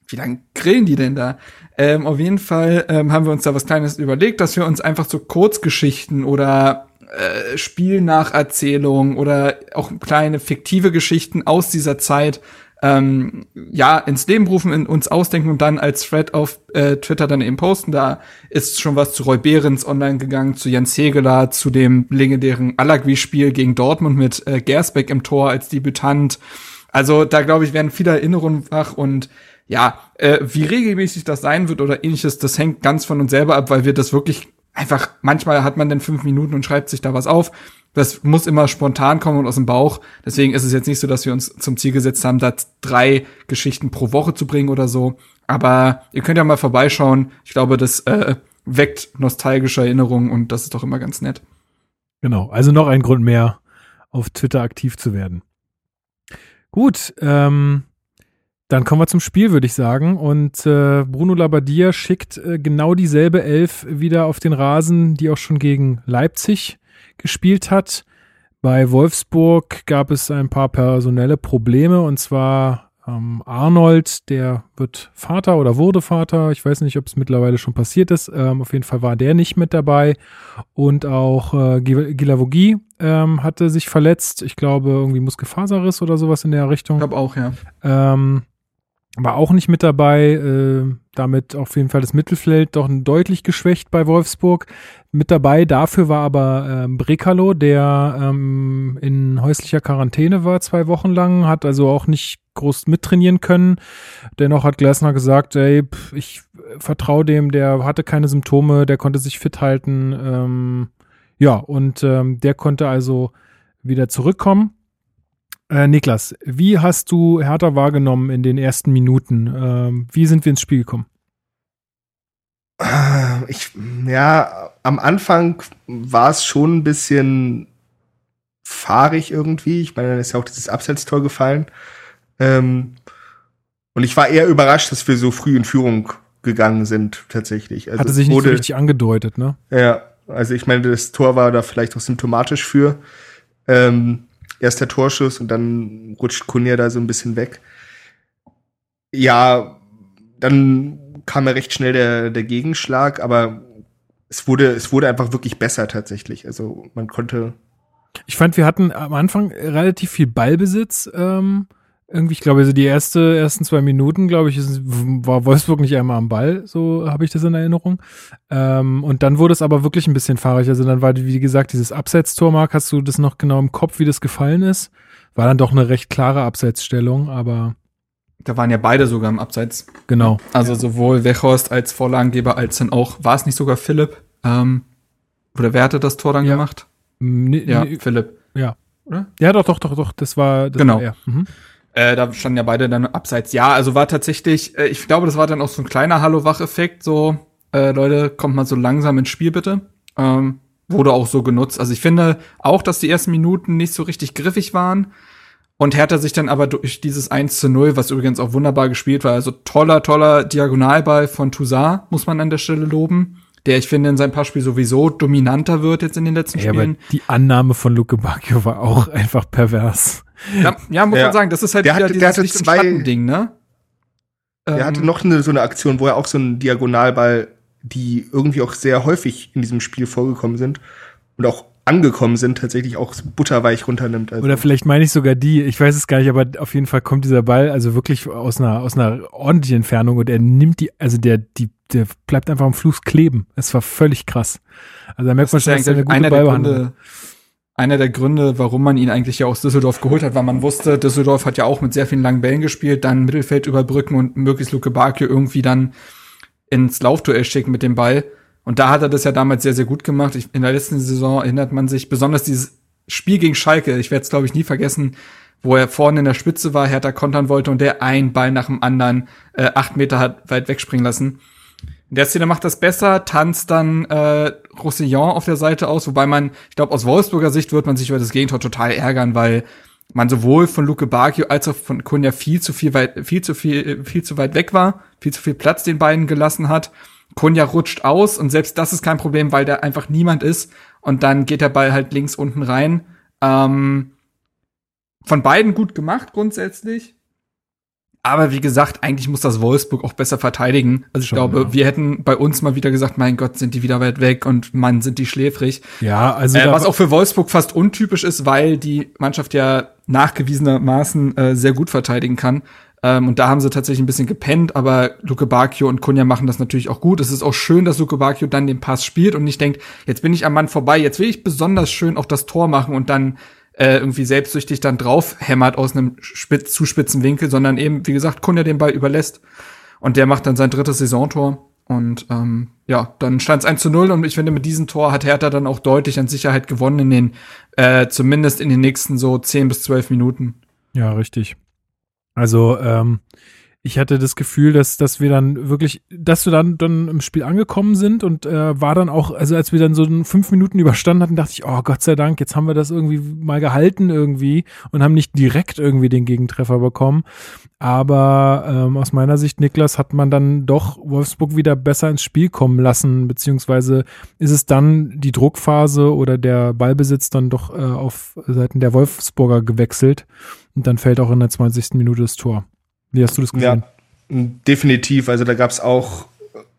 wie lange grillen die denn da? Ähm, auf jeden Fall ähm, haben wir uns da was Kleines überlegt, dass wir uns einfach so Kurzgeschichten oder äh, Spielnacherzählungen oder auch kleine fiktive Geschichten aus dieser Zeit ähm, ja ins Leben rufen, in uns ausdenken und dann als Thread auf äh, Twitter dann eben posten. Da ist schon was zu Roy Behrens online gegangen, zu Jens Hegeler, zu dem legendären Alagui-Spiel gegen Dortmund mit äh, Gersbeck im Tor als Debütant. Also da glaube ich werden viele Erinnerungen wach und ja, äh, wie regelmäßig das sein wird oder ähnliches, das hängt ganz von uns selber ab, weil wir das wirklich einfach, manchmal hat man dann fünf Minuten und schreibt sich da was auf das muss immer spontan kommen und aus dem Bauch. Deswegen ist es jetzt nicht so, dass wir uns zum Ziel gesetzt haben, da drei Geschichten pro Woche zu bringen oder so. Aber ihr könnt ja mal vorbeischauen. Ich glaube, das äh, weckt nostalgische Erinnerungen und das ist doch immer ganz nett. Genau, also noch ein Grund mehr, auf Twitter aktiv zu werden. Gut, ähm, dann kommen wir zum Spiel, würde ich sagen. Und äh, Bruno Labbadia schickt äh, genau dieselbe Elf wieder auf den Rasen, die auch schon gegen Leipzig gespielt hat. Bei Wolfsburg gab es ein paar personelle Probleme und zwar ähm, Arnold, der wird Vater oder wurde Vater. Ich weiß nicht, ob es mittlerweile schon passiert ist. Ähm, auf jeden Fall war der nicht mit dabei. Und auch äh, Gilavogi ähm, hatte sich verletzt. Ich glaube, irgendwie Muskelfaserriss oder sowas in der Richtung. Ich glaube auch, ja. Ähm, war auch nicht mit dabei. Äh, damit auf jeden Fall das Mittelfeld doch deutlich geschwächt bei Wolfsburg. Mit dabei dafür war aber ähm, Brekalo, der ähm, in häuslicher Quarantäne war zwei Wochen lang, hat also auch nicht groß mittrainieren können. Dennoch hat Glasner gesagt, ey, pff, ich vertraue dem, der hatte keine Symptome, der konnte sich fit halten. Ähm, ja, und ähm, der konnte also wieder zurückkommen. Äh, Niklas, wie hast du Hertha wahrgenommen in den ersten Minuten? Ähm, wie sind wir ins Spiel gekommen? Ich, ja, am Anfang war es schon ein bisschen fahrig irgendwie. Ich meine, dann ist ja auch dieses Abseitstor gefallen. Ähm, und ich war eher überrascht, dass wir so früh in Führung gegangen sind, tatsächlich. Also Hatte sich nicht wurde, so richtig angedeutet, ne? Ja, also ich meine, das Tor war da vielleicht auch symptomatisch für. Ähm, erst der Torschuss und dann rutscht Kunja da so ein bisschen weg. Ja, dann kam ja recht schnell der, der Gegenschlag, aber es wurde, es wurde einfach wirklich besser tatsächlich. Also man konnte. Ich fand, wir hatten am Anfang relativ viel Ballbesitz. Ähm irgendwie, ich glaube, also die erste, ersten zwei Minuten, glaube ich, ist, war Wolfsburg nicht einmal am Ball, so habe ich das in Erinnerung. Ähm, und dann wurde es aber wirklich ein bisschen fahrig. Also dann war, wie gesagt, dieses Abseitstor, Mark, hast du das noch genau im Kopf, wie das gefallen ist? War dann doch eine recht klare Abseitsstellung, aber. Da waren ja beide sogar im Abseits. Genau. Also sowohl Wechhorst als Vorlagengeber als dann auch, war es nicht sogar Philipp? Ähm, oder wer hatte das Tor dann ja. gemacht? Nee, ja, nee, Philipp. Ja. Oder? Ja, doch, doch, doch, doch. Das war, das genau. War er. Mhm. Äh, da standen ja beide dann abseits. Ja, also war tatsächlich, äh, ich glaube, das war dann auch so ein kleiner Hallo-Wach-Effekt, so, äh, Leute, kommt mal so langsam ins Spiel bitte. Ähm, wurde auch so genutzt. Also ich finde auch, dass die ersten Minuten nicht so richtig griffig waren. Und Hertha sich dann aber durch dieses 1 zu 0, was übrigens auch wunderbar gespielt war, also toller, toller Diagonalball von Toussaint, muss man an der Stelle loben, der ich finde in seinem Passspiel sowieso dominanter wird jetzt in den letzten ja, Spielen. Aber die Annahme von Luke Bacchio war auch [laughs] einfach pervers. Ja, ja muss ja. man sagen, das ist halt der wieder hatte, dieses der hatte zwei, Ding, ne? Der ähm, hatte noch eine, so eine Aktion, wo er auch so einen Diagonalball, die irgendwie auch sehr häufig in diesem Spiel vorgekommen sind und auch angekommen sind, tatsächlich auch butterweich runternimmt. Also. Oder vielleicht meine ich sogar die, ich weiß es gar nicht, aber auf jeden Fall kommt dieser Ball also wirklich aus einer, aus einer ordentlichen Entfernung und er nimmt die, also der, die, der bleibt einfach am Fluss kleben. Es war völlig krass. Also da merkt das man schon, dass er eine gute Ballbehandlung hat einer der Gründe, warum man ihn eigentlich ja aus Düsseldorf geholt hat, weil man wusste, Düsseldorf hat ja auch mit sehr vielen langen Bällen gespielt, dann Mittelfeld überbrücken und möglichst Luke Bakio irgendwie dann ins Laufduell schicken mit dem Ball. Und da hat er das ja damals sehr, sehr gut gemacht. Ich, in der letzten Saison erinnert man sich besonders dieses Spiel gegen Schalke. Ich werde es, glaube ich, nie vergessen, wo er vorne in der Spitze war, Hertha kontern wollte und der ein Ball nach dem anderen äh, acht Meter hat weit wegspringen lassen. In der Szene macht das besser, tanzt dann äh, Roussillon auf der Seite aus, wobei man, ich glaube, aus Wolfsburger Sicht wird man sich über das Gegentor total ärgern, weil man sowohl von Luke Bakio als auch von Kunja viel zu viel weit, viel zu viel, viel zu weit weg war, viel zu viel Platz den beiden gelassen hat. Kunja rutscht aus und selbst das ist kein Problem, weil da einfach niemand ist und dann geht der Ball halt links unten rein. Ähm, von beiden gut gemacht grundsätzlich. Aber wie gesagt, eigentlich muss das Wolfsburg auch besser verteidigen. Also ich Schon, glaube, ja. wir hätten bei uns mal wieder gesagt, mein Gott, sind die wieder weit weg und Mann, sind die schläfrig. Ja, also Äh, was auch für Wolfsburg fast untypisch ist, weil die Mannschaft ja nachgewiesenermaßen äh, sehr gut verteidigen kann. Ähm, und da haben sie tatsächlich ein bisschen gepennt, aber Luke Bacchio und Kunja machen das natürlich auch gut. Es ist auch schön, dass Luke Bacchio dann den Pass spielt und nicht denkt, jetzt bin ich am Mann vorbei, jetzt will ich besonders schön auch das Tor machen und dann äh, irgendwie selbstsüchtig dann drauf hämmert aus einem spitz, zu spitzen Winkel, sondern eben, wie gesagt, Kunja den Ball überlässt. Und der macht dann sein drittes Saisontor. Und ähm, ja, dann stand es 1 zu 0 und ich finde, mit diesem Tor hat Hertha dann auch deutlich an Sicherheit gewonnen in den, äh, zumindest in den nächsten so 10 bis 12 Minuten. Ja, richtig. Also, ähm, ich hatte das Gefühl, dass, dass wir dann wirklich, dass wir dann, dann im Spiel angekommen sind und äh, war dann auch, also als wir dann so fünf Minuten überstanden hatten, dachte ich, oh Gott sei Dank, jetzt haben wir das irgendwie mal gehalten irgendwie und haben nicht direkt irgendwie den Gegentreffer bekommen. Aber ähm, aus meiner Sicht, Niklas, hat man dann doch Wolfsburg wieder besser ins Spiel kommen lassen, beziehungsweise ist es dann die Druckphase oder der Ballbesitz dann doch äh, auf Seiten der Wolfsburger gewechselt und dann fällt auch in der 20. Minute das Tor. Wie hast du das gesehen? Ja, definitiv. Also da gab's auch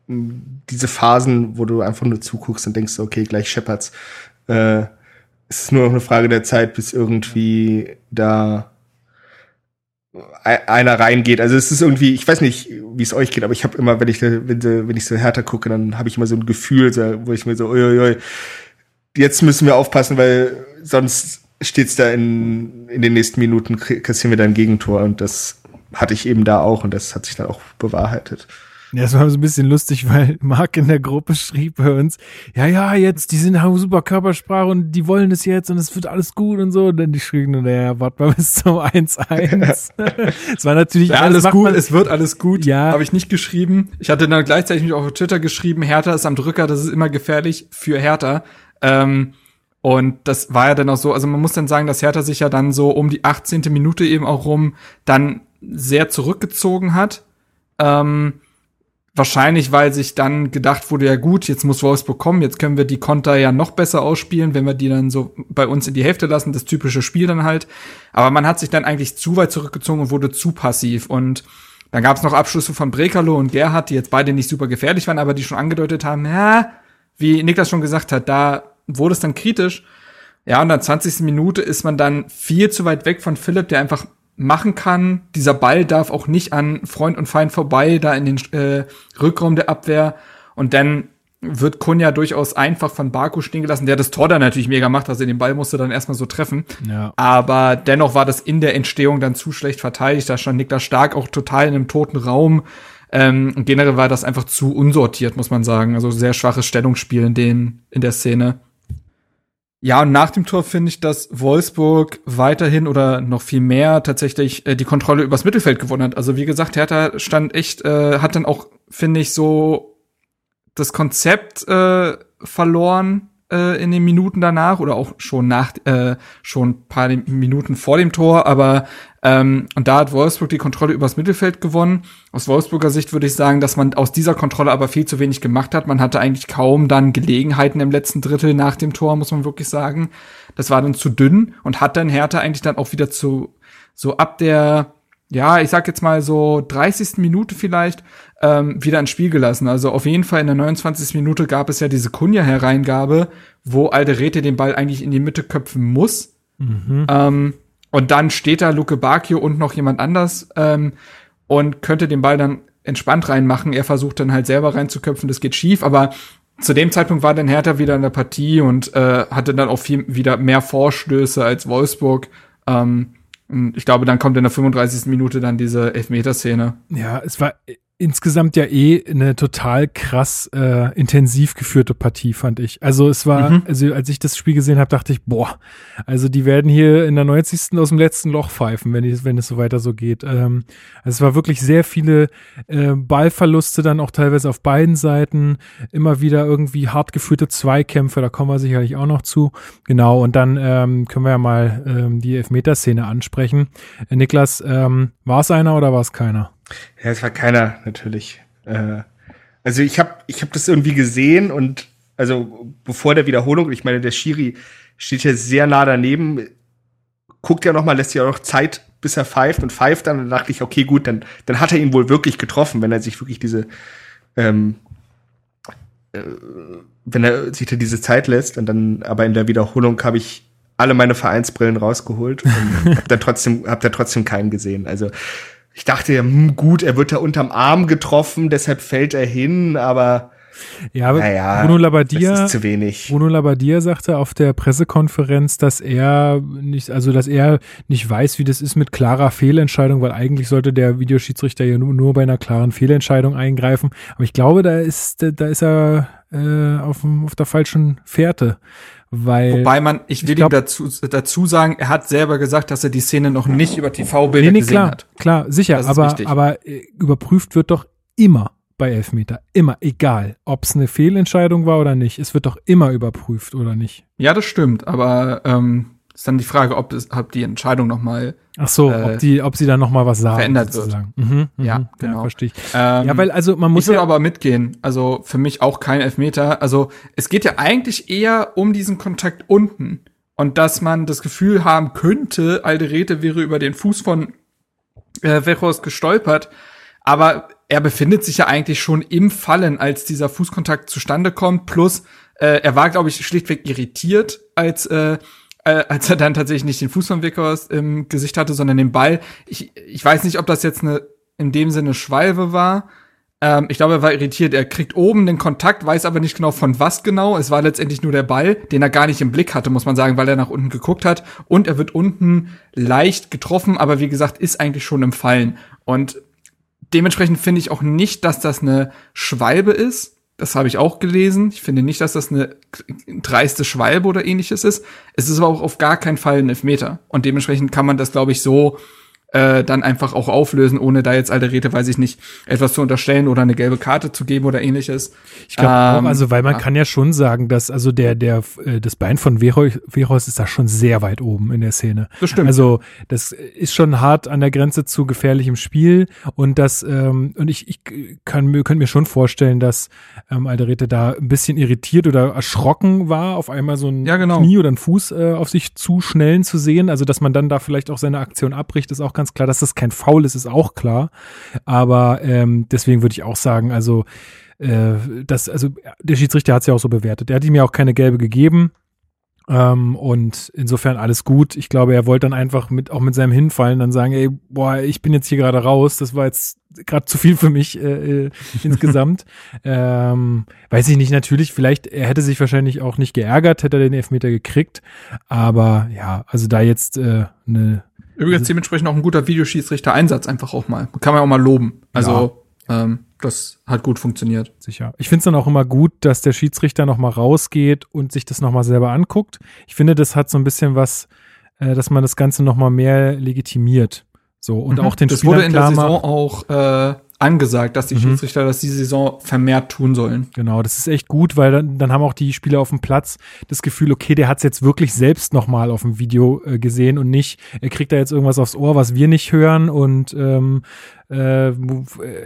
ähm, diese Phasen, wo du einfach nur zuguckst und denkst, okay, gleich scheppert's. Äh, es ist nur noch eine Frage der Zeit, bis irgendwie da ei- einer reingeht. Also es ist irgendwie, ich weiß nicht, wie es euch geht, aber ich habe immer, wenn ich wenn, wenn ich so härter gucke, dann habe ich immer so ein Gefühl, wo ich mir so, uiuiui, jetzt müssen wir aufpassen, weil sonst steht's da in, in den nächsten Minuten, kassieren wir da ein Gegentor und das hatte ich eben da auch und das hat sich dann auch bewahrheitet. Ja, das war so ein bisschen lustig, weil Marc in der Gruppe schrieb bei uns, ja, ja, jetzt, die sind haben super Körpersprache und die wollen es jetzt und es wird alles gut und so. Und dann die schrieben nur, naja, warte mal bis zum 1-1. [laughs] Es war natürlich Ja, alles gut, man- es wird alles gut. Ja. Habe ich nicht geschrieben. Ich hatte dann gleichzeitig mich auch auf Twitter geschrieben, Hertha ist am Drücker, das ist immer gefährlich für Hertha. Ähm, und das war ja dann auch so, also man muss dann sagen, dass Hertha sich ja dann so um die 18. Minute eben auch rum dann sehr zurückgezogen hat. Ähm, wahrscheinlich, weil sich dann gedacht wurde, ja gut, jetzt muss Wolfsburg kommen, jetzt können wir die Konter ja noch besser ausspielen, wenn wir die dann so bei uns in die Hälfte lassen, das typische Spiel dann halt. Aber man hat sich dann eigentlich zu weit zurückgezogen und wurde zu passiv. Und dann gab es noch Abschlüsse von Brekalo und Gerhard, die jetzt beide nicht super gefährlich waren, aber die schon angedeutet haben, ja, wie Niklas schon gesagt hat, da wurde es dann kritisch. Ja, und der 20. Minute ist man dann viel zu weit weg von Philipp, der einfach machen kann. Dieser Ball darf auch nicht an Freund und Feind vorbei, da in den äh, Rückraum der Abwehr. Und dann wird Kunja durchaus einfach von Baku stehen gelassen, der das Tor dann natürlich mega macht, also den Ball musste dann erstmal so treffen. Ja. Aber dennoch war das in der Entstehung dann zu schlecht verteidigt. Da stand Niklas Stark auch total in einem toten Raum. Ähm, generell war das einfach zu unsortiert, muss man sagen. Also sehr schwaches Stellungsspiel in, den, in der Szene. Ja, und nach dem Tor finde ich, dass Wolfsburg weiterhin oder noch viel mehr tatsächlich äh, die Kontrolle übers Mittelfeld gewonnen hat. Also wie gesagt, Hertha stand echt, äh, hat dann auch, finde ich, so das Konzept äh, verloren äh, in den Minuten danach oder auch schon nach, äh, schon paar Minuten vor dem Tor, aber ähm, und da hat Wolfsburg die Kontrolle übers Mittelfeld gewonnen. Aus Wolfsburger Sicht würde ich sagen, dass man aus dieser Kontrolle aber viel zu wenig gemacht hat. Man hatte eigentlich kaum dann Gelegenheiten im letzten Drittel nach dem Tor, muss man wirklich sagen. Das war dann zu dünn und hat dann Hertha eigentlich dann auch wieder zu so ab der ja, ich sag jetzt mal so 30. Minute vielleicht ähm, wieder ins Spiel gelassen. Also auf jeden Fall in der 29. Minute gab es ja diese Kunja-Hereingabe, wo Alderete den Ball eigentlich in die Mitte köpfen muss. Ähm, und dann steht da Luke Bacchio und noch jemand anders ähm, und könnte den Ball dann entspannt reinmachen. Er versucht dann halt selber reinzuköpfen, das geht schief, aber zu dem Zeitpunkt war dann Hertha wieder in der Partie und äh, hatte dann auch viel wieder mehr Vorstöße als Wolfsburg. Ähm, und ich glaube, dann kommt in der 35. Minute dann diese Elfmeterszene. Ja, es war, insgesamt ja eh eine total krass äh, intensiv geführte Partie, fand ich. Also es war, Mhm. also als ich das Spiel gesehen habe, dachte ich, boah, also die werden hier in der 90. aus dem letzten Loch pfeifen, wenn, die, wenn es so weiter so geht. Ähm, also es war wirklich sehr viele äh, Ballverluste dann auch teilweise auf beiden Seiten, immer wieder irgendwie hart geführte Zweikämpfe, da kommen wir sicherlich auch noch zu. Genau, und dann ähm, können wir ja mal ähm, die Elfmeterszene ansprechen. Äh, Niklas, ähm, war es einer oder war es keiner? Ja, es war keiner, natürlich. Äh, also ich habe ich hab das irgendwie gesehen und also bevor der Wiederholung, ich meine, der Schiri steht ja sehr nah daneben, guckt ja noch mal, lässt ja auch noch Zeit, bis er pfeift und pfeift dann. Und dann dachte ich, okay, gut, dann, dann hat er ihn wohl wirklich getroffen, wenn er sich wirklich diese, ähm, äh, wenn er sich da diese Zeit lässt. Und dann, aber in der Wiederholung habe ich alle meine Vereinsbrillen rausgeholt und [laughs] hab dann trotzdem, hab da trotzdem keinen gesehen. Also ich dachte, ja, hm, gut, er wird da unterm Arm getroffen, deshalb fällt er hin, aber Ja, aber naja, Bruno Labbadia, das ist zu wenig. Bruno Labbadia sagte auf der Pressekonferenz, dass er nicht, also dass er nicht weiß, wie das ist mit klarer Fehlentscheidung, weil eigentlich sollte der Videoschiedsrichter ja nur, nur bei einer klaren Fehlentscheidung eingreifen. Aber ich glaube, da ist, da ist er äh, auf, auf der falschen Fährte. Weil Wobei man, ich will Ich glaub- ihm dazu, dazu sagen, er hat selber gesagt, dass er die Szene noch nicht über TV-Bilder Nee, nee, gesehen klar, hat. klar, sicher, Das aber, aber äh, überprüft wird doch immer bei Elfmeter. Immer, egal, ob es eine Fehlentscheidung war oder nicht. Es wird doch immer überprüft, oder nicht? Ja, das stimmt, aber ähm, ist dann die Frage, ob, es, ob die Entscheidung noch mal Ach so, Äh, ob, die, ob sie da noch mal was sagen. verändert wird. sozusagen. Mhm, mhm, Ja, genau. verstehe ich. Ähm, ja, weil also man muss ich würde ja, aber mitgehen. Also für mich auch kein Elfmeter. Also es geht ja eigentlich eher um diesen Kontakt unten. Und dass man das Gefühl haben könnte, Alderete wäre über den Fuß von äh, Vechos gestolpert. Aber er befindet sich ja eigentlich schon im Fallen, als dieser Fußkontakt zustande kommt. Plus, äh, er war, glaube ich, schlichtweg irritiert, als, äh, äh, als er dann tatsächlich nicht den Fuß von Vechos im Gesicht hatte, sondern den Ball. Ich, ich weiß nicht, ob das jetzt eine in dem Sinne Schwalbe war. Ähm, ich glaube, er war irritiert. Er kriegt oben den Kontakt, weiß aber nicht genau von was genau. Es war letztendlich nur der Ball, den er gar nicht im Blick hatte, muss man sagen, weil er nach unten geguckt hat. Und er wird unten leicht getroffen, aber wie gesagt, ist eigentlich schon im Fallen. Und dementsprechend finde ich auch nicht, dass das eine Schwalbe ist. Das habe ich auch gelesen. Ich finde nicht, dass das eine dreiste Schwalbe oder ähnliches ist. Es ist aber auch auf gar keinen Fall ein Elfmeter. Und dementsprechend kann man das, glaube ich, so äh, dann einfach auch auflösen, ohne da jetzt Alderete, weiß ich nicht, etwas zu unterstellen oder eine gelbe Karte zu geben oder ähnliches. ich glaube ähm, also weil man ja. kann ja schon sagen, dass also der der äh, das Bein von Veros, ist da schon sehr weit oben in der Szene. Das stimmt. Also das ist schon hart an der Grenze zu gefährlichem Spiel und das ähm, und ich, ich kann mir könnte mir schon vorstellen, dass ähm, Alderete da ein bisschen irritiert oder erschrocken war, auf einmal so ein Ja, genau. Knie oder ein Fuß äh, auf sich zu schnellen zu sehen. Also dass man dann da vielleicht auch seine Aktion abbricht, ist auch ganz klar. Dass das kein Foul ist, ist auch klar. Aber ähm, deswegen würde ich auch sagen, also äh, das, also der Schiedsrichter hat es ja auch so bewertet. Er hat ihm ja auch keine gelbe gegeben. Ähm, und insofern alles gut. Ich glaube, er wollte dann einfach mit, auch mit seinem Hinfallen dann sagen, ey, boah, ich bin jetzt hier gerade raus. Das war jetzt gerade zu viel für mich äh, äh, insgesamt. [laughs] ähm, weiß ich nicht, natürlich, vielleicht, er hätte sich wahrscheinlich auch nicht geärgert, hätte er den Elfmeter gekriegt. Aber ja, also da jetzt äh, eine Übrigens dementsprechend auch ein guter Videoschiedsrichter-Einsatz einfach auch mal. Kann man auch mal loben. Also ähm, das hat gut funktioniert. Sicher. Ich finde es dann auch immer gut, dass der Schiedsrichter noch mal rausgeht und sich das noch mal selber anguckt. Ich finde, das hat so ein bisschen was, äh, dass man das Ganze noch mal mehr legitimiert. So und auch den Mhm. das Spielern wurde in der Saison macht. auch äh, angesagt, dass die Mhm. Schiedsrichter das diese Saison vermehrt tun sollen. Genau, das ist echt gut, weil dann, dann haben auch die Spieler auf dem Platz das Gefühl, okay, der hat es jetzt wirklich selbst noch mal auf dem Video äh, gesehen und nicht, er kriegt da jetzt irgendwas aufs Ohr, was wir nicht hören und ähm, äh,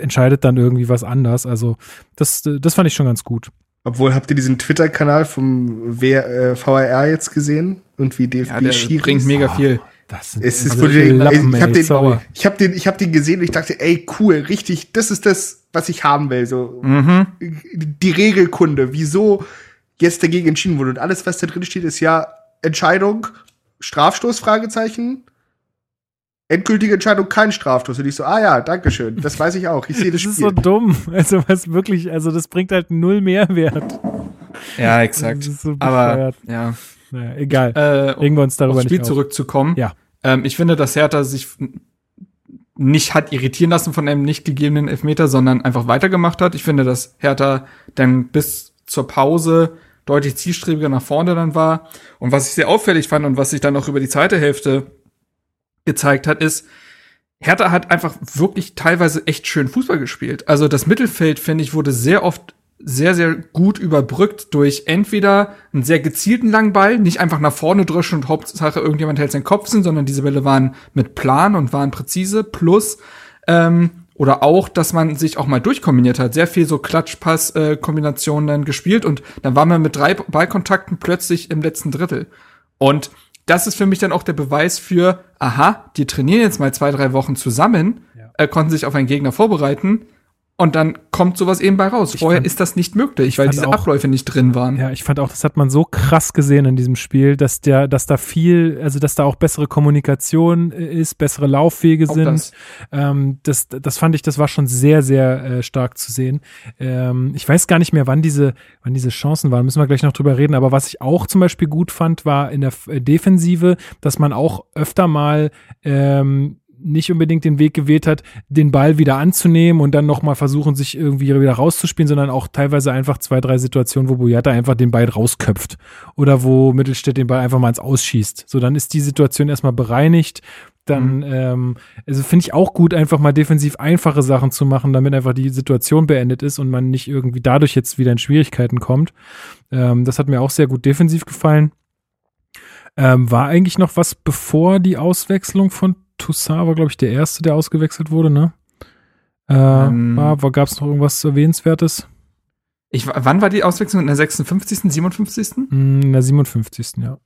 entscheidet dann irgendwie was anders. Also das, das fand ich schon ganz gut. Obwohl, habt ihr diesen Twitter-Kanal vom w äh, VRR jetzt gesehen? Und wie DFB Ja, der Schiris? bringt mega viel. Das sind Es ist also Lappen, ich habe den, sorry. ich habe den, ich habe den gesehen und ich dachte, ey, cool, richtig, das ist das, was ich haben will. So Mhm. die Regelkunde, wieso jetzt dagegen entschieden wurde und alles, was da drin steht, ist ja Entscheidung, Strafstoß Fragezeichen, endgültige Entscheidung, kein Strafstoß. Und ich so, ah ja, Dankeschön, das weiß ich auch. Ich sehe [laughs] das Das ist Spiel. so dumm. Also was wirklich, also das bringt halt null Mehrwert. Ja, Das exakt. ist so Aber ja. Naja, egal. Äh, Regen wir uns darüber aufs Spiel nicht zurückzukommen. Ja. Ähm, ich finde, dass Hertha sich nicht hat irritieren lassen von einem nicht gegebenen Elfmeter, sondern einfach weitergemacht hat. Ich finde, dass Hertha dann bis zur Pause deutlich zielstrebiger nach vorne dann war. Und was ich sehr auffällig fand und was sich dann auch über die zweite Hälfte gezeigt hat, ist, Hertha hat einfach wirklich teilweise echt schön Fußball gespielt. Also das Mittelfeld, finde ich, wurde sehr oft sehr, sehr gut überbrückt durch entweder einen sehr gezielten langen Ball, nicht einfach nach vorne dröschen und Hauptsache irgendjemand hält seinen Kopf hin, sondern diese Bälle waren mit Plan und waren präzise, plus ähm, oder auch, dass man sich auch mal durchkombiniert hat, sehr viel so Klatschpass-Kombinationen dann gespielt und dann war man mit drei Ballkontakten plötzlich im letzten Drittel. Und das ist für mich dann auch der Beweis für, aha, die trainieren jetzt mal zwei, drei Wochen zusammen, ja. äh, konnten sich auf einen Gegner vorbereiten und dann kommt sowas eben bei raus. Ich Vorher fand, ist das nicht möglich, weil diese auch, Abläufe nicht drin waren. Ja, ich fand auch, das hat man so krass gesehen in diesem Spiel, dass der, dass da viel, also dass da auch bessere Kommunikation äh, ist, bessere Laufwege auch sind. Das. Ähm, das, das fand ich, das war schon sehr, sehr äh, stark zu sehen. Ähm, ich weiß gar nicht mehr, wann diese, wann diese Chancen waren. Müssen wir gleich noch drüber reden. Aber was ich auch zum Beispiel gut fand, war in der äh, Defensive, dass man auch öfter mal ähm, nicht unbedingt den Weg gewählt hat, den Ball wieder anzunehmen und dann nochmal versuchen, sich irgendwie wieder rauszuspielen, sondern auch teilweise einfach zwei, drei Situationen, wo Boyata einfach den Ball rausköpft oder wo Mittelstädt den Ball einfach mal ins Ausschießt. So, dann ist die Situation erstmal bereinigt. Dann, mhm. ähm, also finde ich auch gut, einfach mal defensiv einfache Sachen zu machen, damit einfach die Situation beendet ist und man nicht irgendwie dadurch jetzt wieder in Schwierigkeiten kommt. Ähm, das hat mir auch sehr gut defensiv gefallen. Ähm, war eigentlich noch was bevor die Auswechslung von Toussaint war, glaube ich, der erste, der ausgewechselt wurde, ne? Äh, ähm, Gab es noch irgendwas Erwähnenswertes? Ich, wann war die Auswechslung? In der 56., 57.? Mm, in der 57., ja.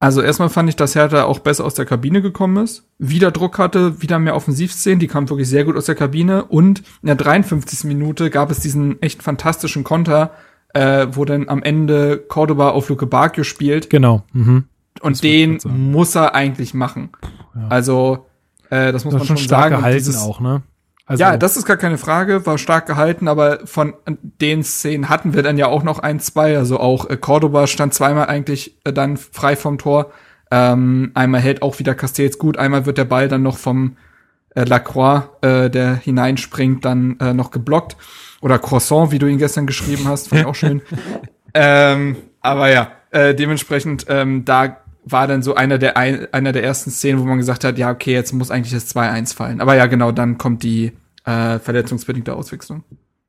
Also erstmal fand ich, dass Hertha auch besser aus der Kabine gekommen ist, wieder Druck hatte, wieder mehr Offensivszenen, die kamen wirklich sehr gut aus der Kabine und in der 53. Minute gab es diesen echt fantastischen Konter, äh, wo dann am Ende Cordoba auf Luke Bacchio spielt. Genau. Mhm. Und den muss er eigentlich machen. Ja. Also äh, das muss das man schon, schon stark sagen. gehalten dieses, auch, ne? Also, ja, das ist gar keine Frage, war stark gehalten, aber von den Szenen hatten wir dann ja auch noch ein, zwei. Also auch äh, Cordoba stand zweimal eigentlich äh, dann frei vom Tor. Ähm, einmal hält auch wieder Castells gut, einmal wird der Ball dann noch vom äh, Lacroix, äh, der hineinspringt, dann äh, noch geblockt. Oder Croissant, wie du ihn gestern geschrieben hast, fand ich auch schön. [laughs] ähm, aber ja, äh, dementsprechend, ähm, da war dann so einer der, einer der ersten Szenen, wo man gesagt hat, ja, okay, jetzt muss eigentlich das 2-1 fallen. Aber ja, genau, dann kommt die äh, verletzungsbedingte Auswechslung.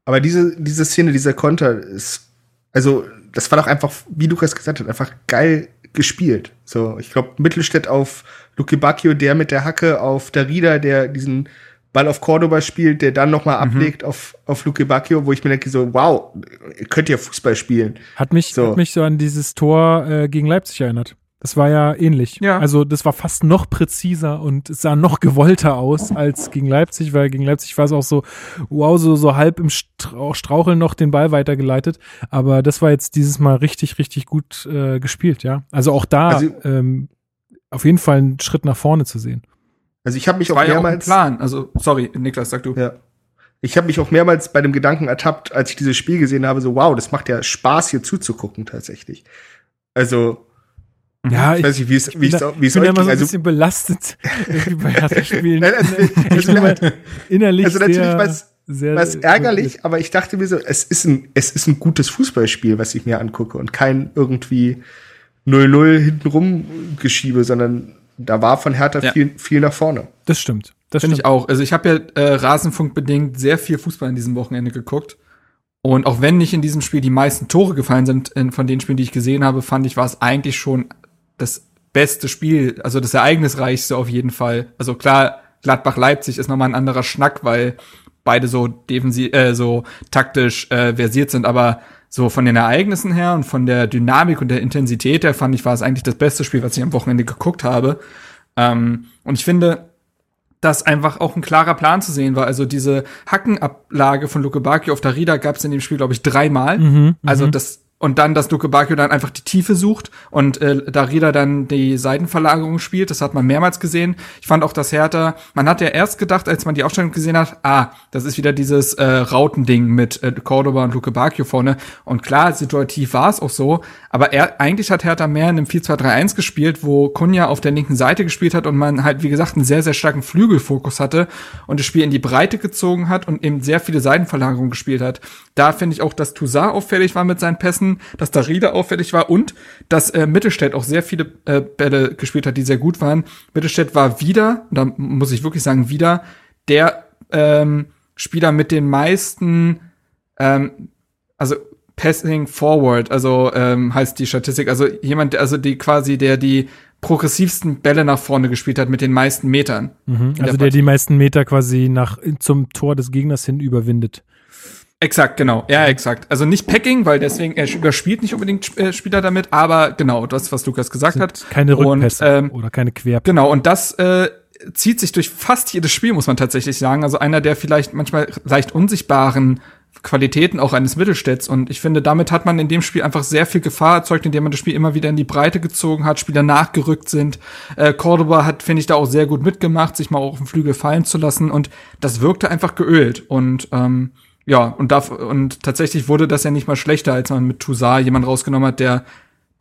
Aber diese, diese Szene, dieser Konter ist, also, das war doch einfach, wie Lukas gesagt hat, einfach geil gespielt. So, ich glaube, Mittelstädt auf Luke Bacchio, der mit der Hacke auf Darida, der diesen Ball auf Cordoba spielt, der dann nochmal mhm. ablegt auf, auf Luke Bacchio, wo ich mir denke, so, wow, ihr könnt ja Fußball spielen. Hat mich, so. hat mich so an dieses Tor äh, gegen Leipzig erinnert. Das war ja ähnlich. Ja. Also das war fast noch präziser und es sah noch gewollter aus als gegen Leipzig, weil gegen Leipzig war es auch so, wow, so, so halb im Straucheln noch den Ball weitergeleitet. Aber das war jetzt dieses Mal richtig, richtig gut äh, gespielt, ja. Also auch da also, ähm, auf jeden Fall einen Schritt nach vorne zu sehen. Also ich habe mich auch mehrmals. Ja auch Plan. Also sorry, Niklas, sag du. Ja. Ich habe mich auch mehrmals bei dem Gedanken ertappt, als ich dieses Spiel gesehen habe, so wow, das macht ja Spaß hier zuzugucken tatsächlich. Also. Ja, ich, weiß nicht, wie es, wie es, wie es bin ja immer so ein also, bisschen belastet [laughs] bei Hertha-Spielen. [laughs] also, ich bin mal innerlich also natürlich sehr, was, sehr, was ärgerlich, aber ich dachte mir so, es ist ein, es ist ein gutes Fußballspiel, was ich mir angucke und kein irgendwie 0-0 hintenrum geschiebe, sondern da war von Hertha ja. viel, viel nach vorne. Das stimmt. Das finde ich auch. Also ich habe ja äh, Rasenfunk bedingt sehr viel Fußball in diesem Wochenende geguckt. Und auch wenn nicht in diesem Spiel die meisten Tore gefallen sind, in, von den Spielen, die ich gesehen habe, fand ich, war es eigentlich schon das beste Spiel, also das ereignisreichste auf jeden Fall. Also klar, Gladbach-Leipzig ist nochmal ein anderer Schnack, weil beide so defensiv, äh, so taktisch äh, versiert sind, aber so von den Ereignissen her und von der Dynamik und der Intensität her fand ich, war es eigentlich das beste Spiel, was ich am Wochenende geguckt habe. Ähm, und ich finde, dass einfach auch ein klarer Plan zu sehen war. Also diese Hackenablage von Luke Baki auf Darida gab es in dem Spiel, glaube ich, dreimal. Mhm, also mhm. das und dann, dass Luke Bacchio dann einfach die Tiefe sucht und äh, Darida dann die Seitenverlagerung spielt. Das hat man mehrmals gesehen. Ich fand auch das Hertha, man hat ja erst gedacht, als man die Aufstellung gesehen hat, ah, das ist wieder dieses äh, Rautending mit äh, Cordoba und Luke Bacchio vorne. Und klar, situativ war es auch so, aber er, eigentlich hat Hertha mehr in einem 4-2-3-1 gespielt, wo Kunja auf der linken Seite gespielt hat und man halt, wie gesagt, einen sehr, sehr starken Flügelfokus hatte und das Spiel in die Breite gezogen hat und eben sehr viele Seitenverlagerungen gespielt hat. Da finde ich auch, dass Toussaint auffällig war mit seinen Pässen gewesen, dass da Rieder auffällig war und dass äh, Mittelstädt auch sehr viele äh, Bälle gespielt hat, die sehr gut waren. Mittelstädt war wieder, da muss ich wirklich sagen, wieder der ähm, Spieler mit den meisten, ähm, also Passing Forward, also ähm, heißt die Statistik, also jemand, also die quasi, der die progressivsten Bälle nach vorne gespielt hat mit den meisten Metern. Mhm, also der, der die meisten Meter quasi nach zum Tor des Gegners hin überwindet. Exakt, genau. Ja, exakt. Also nicht Packing, weil deswegen er überspielt nicht unbedingt äh, Spieler damit, aber genau, das, was Lukas gesagt Sind hat. Keine Rückpässe und, ähm, oder keine Quer. Genau, und das äh, zieht sich durch fast jedes Spiel, muss man tatsächlich sagen. Also einer der vielleicht manchmal leicht unsichtbaren Qualitäten auch eines Mittelstädts. Und ich finde, damit hat man in dem Spiel einfach sehr viel Gefahr erzeugt, indem man das Spiel immer wieder in die Breite gezogen hat, Spieler nachgerückt sind. Äh, Cordoba hat, finde ich, da auch sehr gut mitgemacht, sich mal auf den Flügel fallen zu lassen. Und das wirkte einfach geölt. Und ähm, ja, und, darf, und tatsächlich wurde das ja nicht mal schlechter, als man mit Toussaint jemand rausgenommen hat, der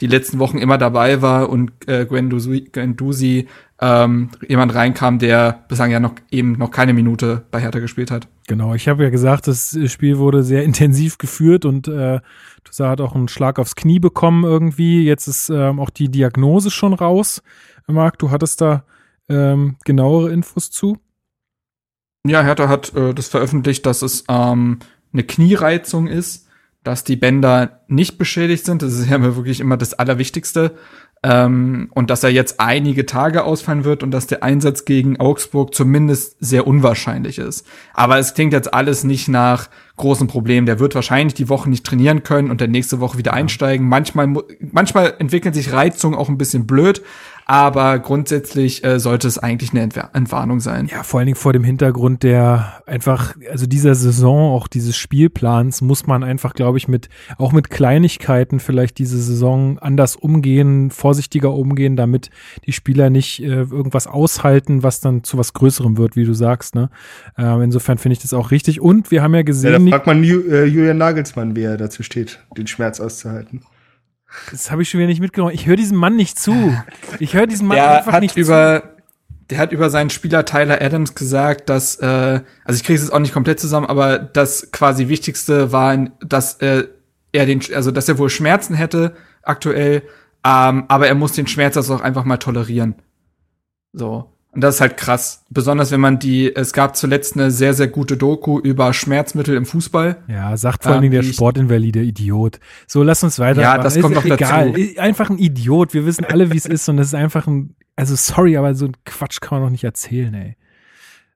die letzten Wochen immer dabei war und äh, Gwendusi, Gwendusi ähm, jemand reinkam, der bislang ja noch eben noch keine Minute bei Hertha gespielt hat. Genau, ich habe ja gesagt, das Spiel wurde sehr [laughs] intensiv geführt und äh, Toussaint hat auch einen Schlag aufs Knie bekommen irgendwie. Jetzt ist ähm, auch die Diagnose schon raus. Marc, du hattest da ähm, genauere Infos zu? Ja, Hertha hat äh, das veröffentlicht, dass es ähm, eine Kniereizung ist, dass die Bänder nicht beschädigt sind. Das ist ja wirklich immer das Allerwichtigste. Ähm, und dass er jetzt einige Tage ausfallen wird und dass der Einsatz gegen Augsburg zumindest sehr unwahrscheinlich ist. Aber es klingt jetzt alles nicht nach großen Problemen. Der wird wahrscheinlich die Woche nicht trainieren können und der nächste Woche wieder einsteigen. Manchmal, manchmal entwickeln sich Reizungen auch ein bisschen blöd, aber grundsätzlich äh, sollte es eigentlich eine Entwer Entwarnung sein. Ja, vor allen Dingen vor dem Hintergrund der einfach, also dieser Saison, auch dieses Spielplans, muss man einfach, glaube ich, mit, auch mit Kleinigkeiten vielleicht diese Saison anders umgehen, vorsichtiger umgehen, damit die Spieler nicht äh, irgendwas aushalten, was dann zu was Größerem wird, wie du sagst. Ne? Äh, insofern finde ich das auch richtig. Und wir haben ja gesehen. Ja, da fragt man äh, Julian Nagelsmann, wie er dazu steht, den Schmerz auszuhalten. Das habe ich schon wieder nicht mitgenommen. Ich höre diesem Mann nicht zu. [laughs] Ich höre diesem Mann der einfach nicht über, zu. Der hat über seinen Spieler Tyler Adams gesagt, dass, äh, also ich kriege es jetzt auch nicht komplett zusammen, aber das quasi Wichtigste war, dass äh, er den, also dass er wohl Schmerzen hätte aktuell, ähm, aber er muss den Schmerz also auch einfach mal tolerieren. So. Und das ist halt krass. Besonders wenn man die, es gab zuletzt eine sehr, sehr gute Doku über Schmerzmittel im Fußball. Ja, sagt vor allen Dingen der Sportinvalide Idiot. So, lass uns weiter. Ja, das kommt noch egal. dazu. Einfach ein Idiot. Wir wissen alle, wie es ist und das ist einfach ein, also sorry, aber so ein Quatsch kann man doch nicht erzählen, ey.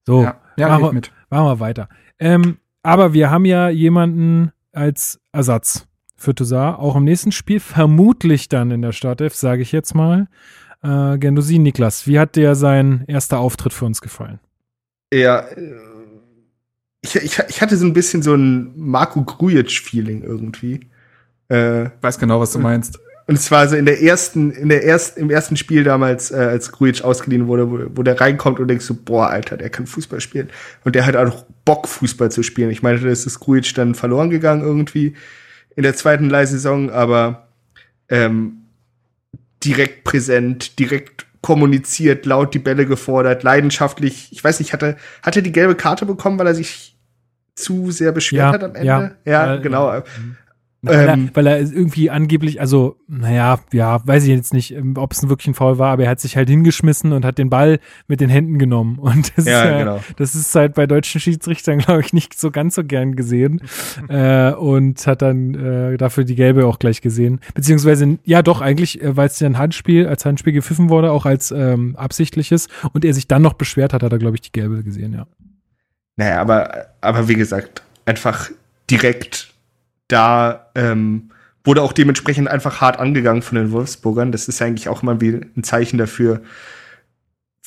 So, ja, ja machen, wir, mit. machen wir weiter. Ähm, aber wir haben ja jemanden als Ersatz für Toussaint, auch im nächsten Spiel, vermutlich dann in der Startelf, sage ich jetzt mal. Äh, Gendosi, Niklas, wie hat dir sein erster Auftritt für uns gefallen? Ja, äh, ich, ich, ich hatte so ein bisschen so ein Marco Grujic-Feeling irgendwie. Äh, weiß genau, was du meinst. Und zwar so in der ersten, in der ersten, im ersten Spiel damals, äh, als Grujic ausgeliehen wurde, wo, wo der reinkommt und denkst so, boah, Alter, der kann Fußball spielen. Und der hat auch Bock, Fußball zu spielen. Ich meine, das ist Grujic dann verloren gegangen irgendwie in der zweiten Leihsaison, aber ähm, direkt präsent, direkt kommuniziert, laut die Bälle gefordert, leidenschaftlich. Ich weiß nicht, hatte, hat er die gelbe Karte bekommen, weil er sich zu sehr beschwert ja, hat am Ende? Ja, ja, ja genau. Ja. Weil, ähm, er, weil er irgendwie angeblich, also, naja, ja, weiß ich jetzt nicht, ähm, ob es wirklich ein Foul war, aber er hat sich halt hingeschmissen und hat den Ball mit den Händen genommen. Und das, ja, ist, äh, genau. das ist halt bei deutschen Schiedsrichtern, glaube ich, nicht so ganz so gern gesehen. äh, und hat dann äh, dafür die gelbe auch gleich gesehen. Beziehungsweise, ja doch, eigentlich, äh, weil es ja ein Handspiel, als Handspiel gepfiffen wurde, auch als ähm, absichtliches. Und er sich dann noch beschwert hat, hat er, glaube ich, die gelbe gesehen, ja. Naja, aber, aber wie gesagt, einfach direkt da ähm, wurde auch dementsprechend einfach hart angegangen von den Wolfsburgern. Das ist eigentlich auch immer wie ein Zeichen dafür,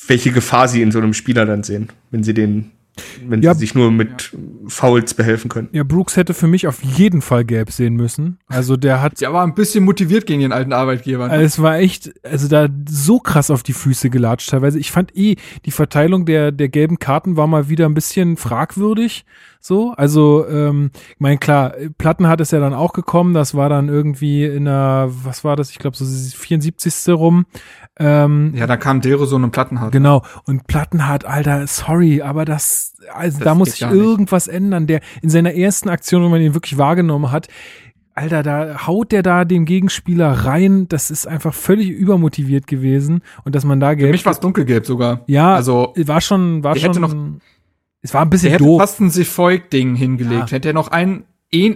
welche Gefahr sie in so einem Spieler dann sehen, wenn sie den wenn Ja. sie sich nur mit Fouls behelfen können. Ja, Brooks hätte für mich auf jeden Fall gelb sehen müssen. Also der hat Der war ein bisschen motiviert gegen den alten Arbeitgeber. ne? Also es war echt, also da so krass auf die Füße gelatscht teilweise. Ich fand eh, die Verteilung der, der gelben Karten war mal wieder ein bisschen fragwürdig. So, also, ähm, ich meine, klar, Plattenhardt ist ja dann auch gekommen, das war dann irgendwie in der, was war das, ich glaube so 74. rum. Ähm, Ja, da kam Dero so einen Plattenhardt. Genau. Und Plattenhardt, Alter, sorry, aber das, also Das da muss sich gar nicht. irgendwas ändern. Der in seiner ersten Aktion, wo man ihn wirklich wahrgenommen hat, Alter, da haut der da dem Gegenspieler rein. Das ist einfach völlig übermotiviert gewesen. Und dass man da Für gelb. mich war es dunkelgelb sogar. ja, also war schon, war schon. hätte noch- es war ein Der bisschen hätte doof. fast ein Sefolk-Ding hingelegt. Ja. Hätte er noch ein,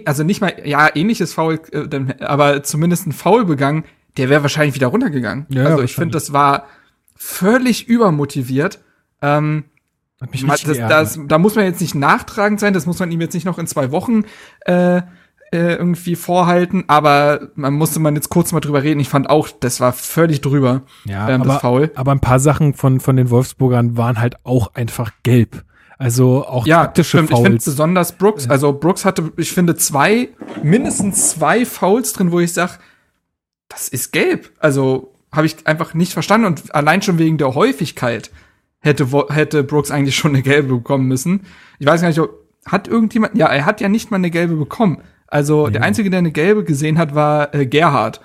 also nicht mal, ja, ähnliches Foul, äh, aber zumindest ein Foul begangen, der wäre wahrscheinlich wieder runtergegangen. Ja, also ich finde, das war völlig übermotiviert. Ähm, Hat mich das, das, da muss man jetzt nicht nachtragend sein, das muss man ihm jetzt nicht noch in zwei Wochen äh, äh, irgendwie vorhalten, aber man musste man jetzt kurz mal drüber reden. Ich fand auch, das war völlig drüber, Ja, ähm, das aber, Foul. aber ein paar Sachen von, von den Wolfsburgern waren halt auch einfach gelb. Also auch Ja, taktische stimmt. Ich finde Fouls. besonders Brooks, also Brooks hatte, ich finde, zwei, mindestens zwei Fouls drin, wo ich sag, das ist gelb. Also habe ich einfach nicht verstanden und allein schon wegen der Häufigkeit hätte, hätte Brooks eigentlich schon eine gelbe bekommen müssen. Ich weiß gar nicht, ob, hat irgendjemand, ja, er hat ja nicht mal eine gelbe bekommen. Also der Einzige, der eine gelbe gesehen hat, war äh, Gerhard.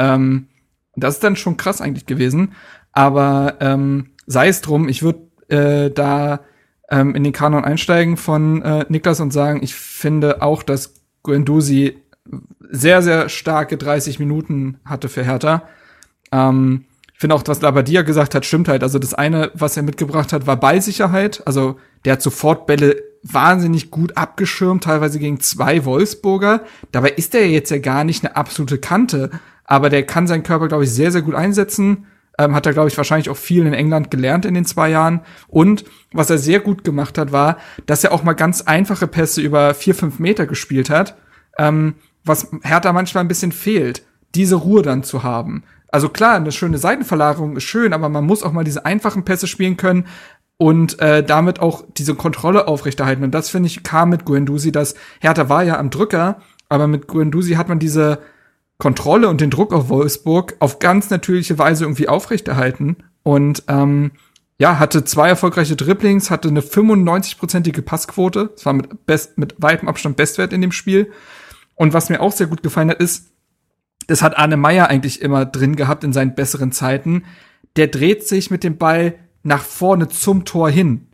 Ähm, das ist dann schon krass eigentlich gewesen. Aber ähm, sei es drum, ich würde äh, da ähm, in den Kanon einsteigen von äh, Niklas und sagen, ich finde auch, dass Guendouzi sehr, sehr starke 30 Minuten hatte für Hertha. Ähm, ich finde auch, was Labadia gesagt hat, stimmt halt. Also das eine, was er mitgebracht hat, war Ballsicherheit. Also der hat sofort Bälle wahnsinnig gut abgeschirmt, teilweise gegen zwei Wolfsburger. Dabei ist er jetzt ja gar nicht eine absolute Kante, aber der kann seinen Körper, glaube ich, sehr, sehr gut einsetzen. Ähm, hat er, glaube ich, wahrscheinlich auch viel in England gelernt in den zwei Jahren. Und was er sehr gut gemacht hat, war, dass er auch mal ganz einfache Pässe über vier, fünf Meter gespielt hat. Ähm, was Hertha manchmal ein bisschen fehlt, diese Ruhe dann zu haben. Also klar, eine schöne Seitenverlagerung ist schön, aber man muss auch mal diese einfachen Pässe spielen können und äh, damit auch diese Kontrolle aufrechterhalten. Und das finde ich kam mit Guendouzi, dass Hertha war ja am Drücker, aber mit Guendouzi hat man diese Kontrolle und den Druck auf Wolfsburg auf ganz natürliche Weise irgendwie aufrechterhalten und ähm, ja, hatte zwei erfolgreiche Dribblings, hatte eine 95-prozentige Passquote. Das war mit, best, mit weitem Abstand Bestwert in dem Spiel. Und was mir auch sehr gut gefallen hat, ist, das hat Arne Meyer eigentlich immer drin gehabt in seinen besseren Zeiten. Der dreht sich mit dem Ball nach vorne zum Tor hin.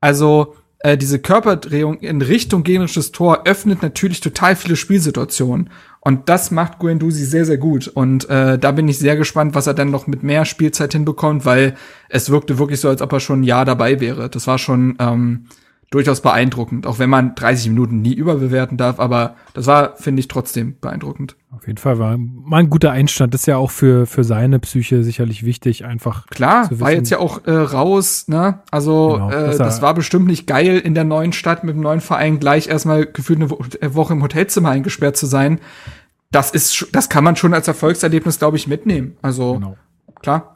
Also äh, diese Körperdrehung in Richtung gegnerisches Tor öffnet natürlich total viele Spielsituationen. Und das macht Guendouzi sehr, sehr gut. Und äh, da bin ich sehr gespannt, was er dann noch mit mehr Spielzeit hinbekommt, weil es wirkte wirklich so, als ob er schon ein Jahr dabei wäre. Das war schon ähm, durchaus beeindruckend, auch wenn man 30 Minuten nie überbewerten darf, aber das war, finde ich, trotzdem beeindruckend. Auf jeden Fall war mal ein guter Einstand. Das ist ja auch für, für seine Psyche sicherlich wichtig, einfach. Klar, war jetzt ja auch äh, raus, ne? Also Genau, äh, das war bestimmt nicht geil, in der neuen Stadt mit dem neuen Verein gleich erstmal gefühlt eine äh, Woche im Hotelzimmer eingesperrt zu sein. Das ist, das kann man schon als Erfolgserlebnis, glaube ich, mitnehmen. Also Genau. klar.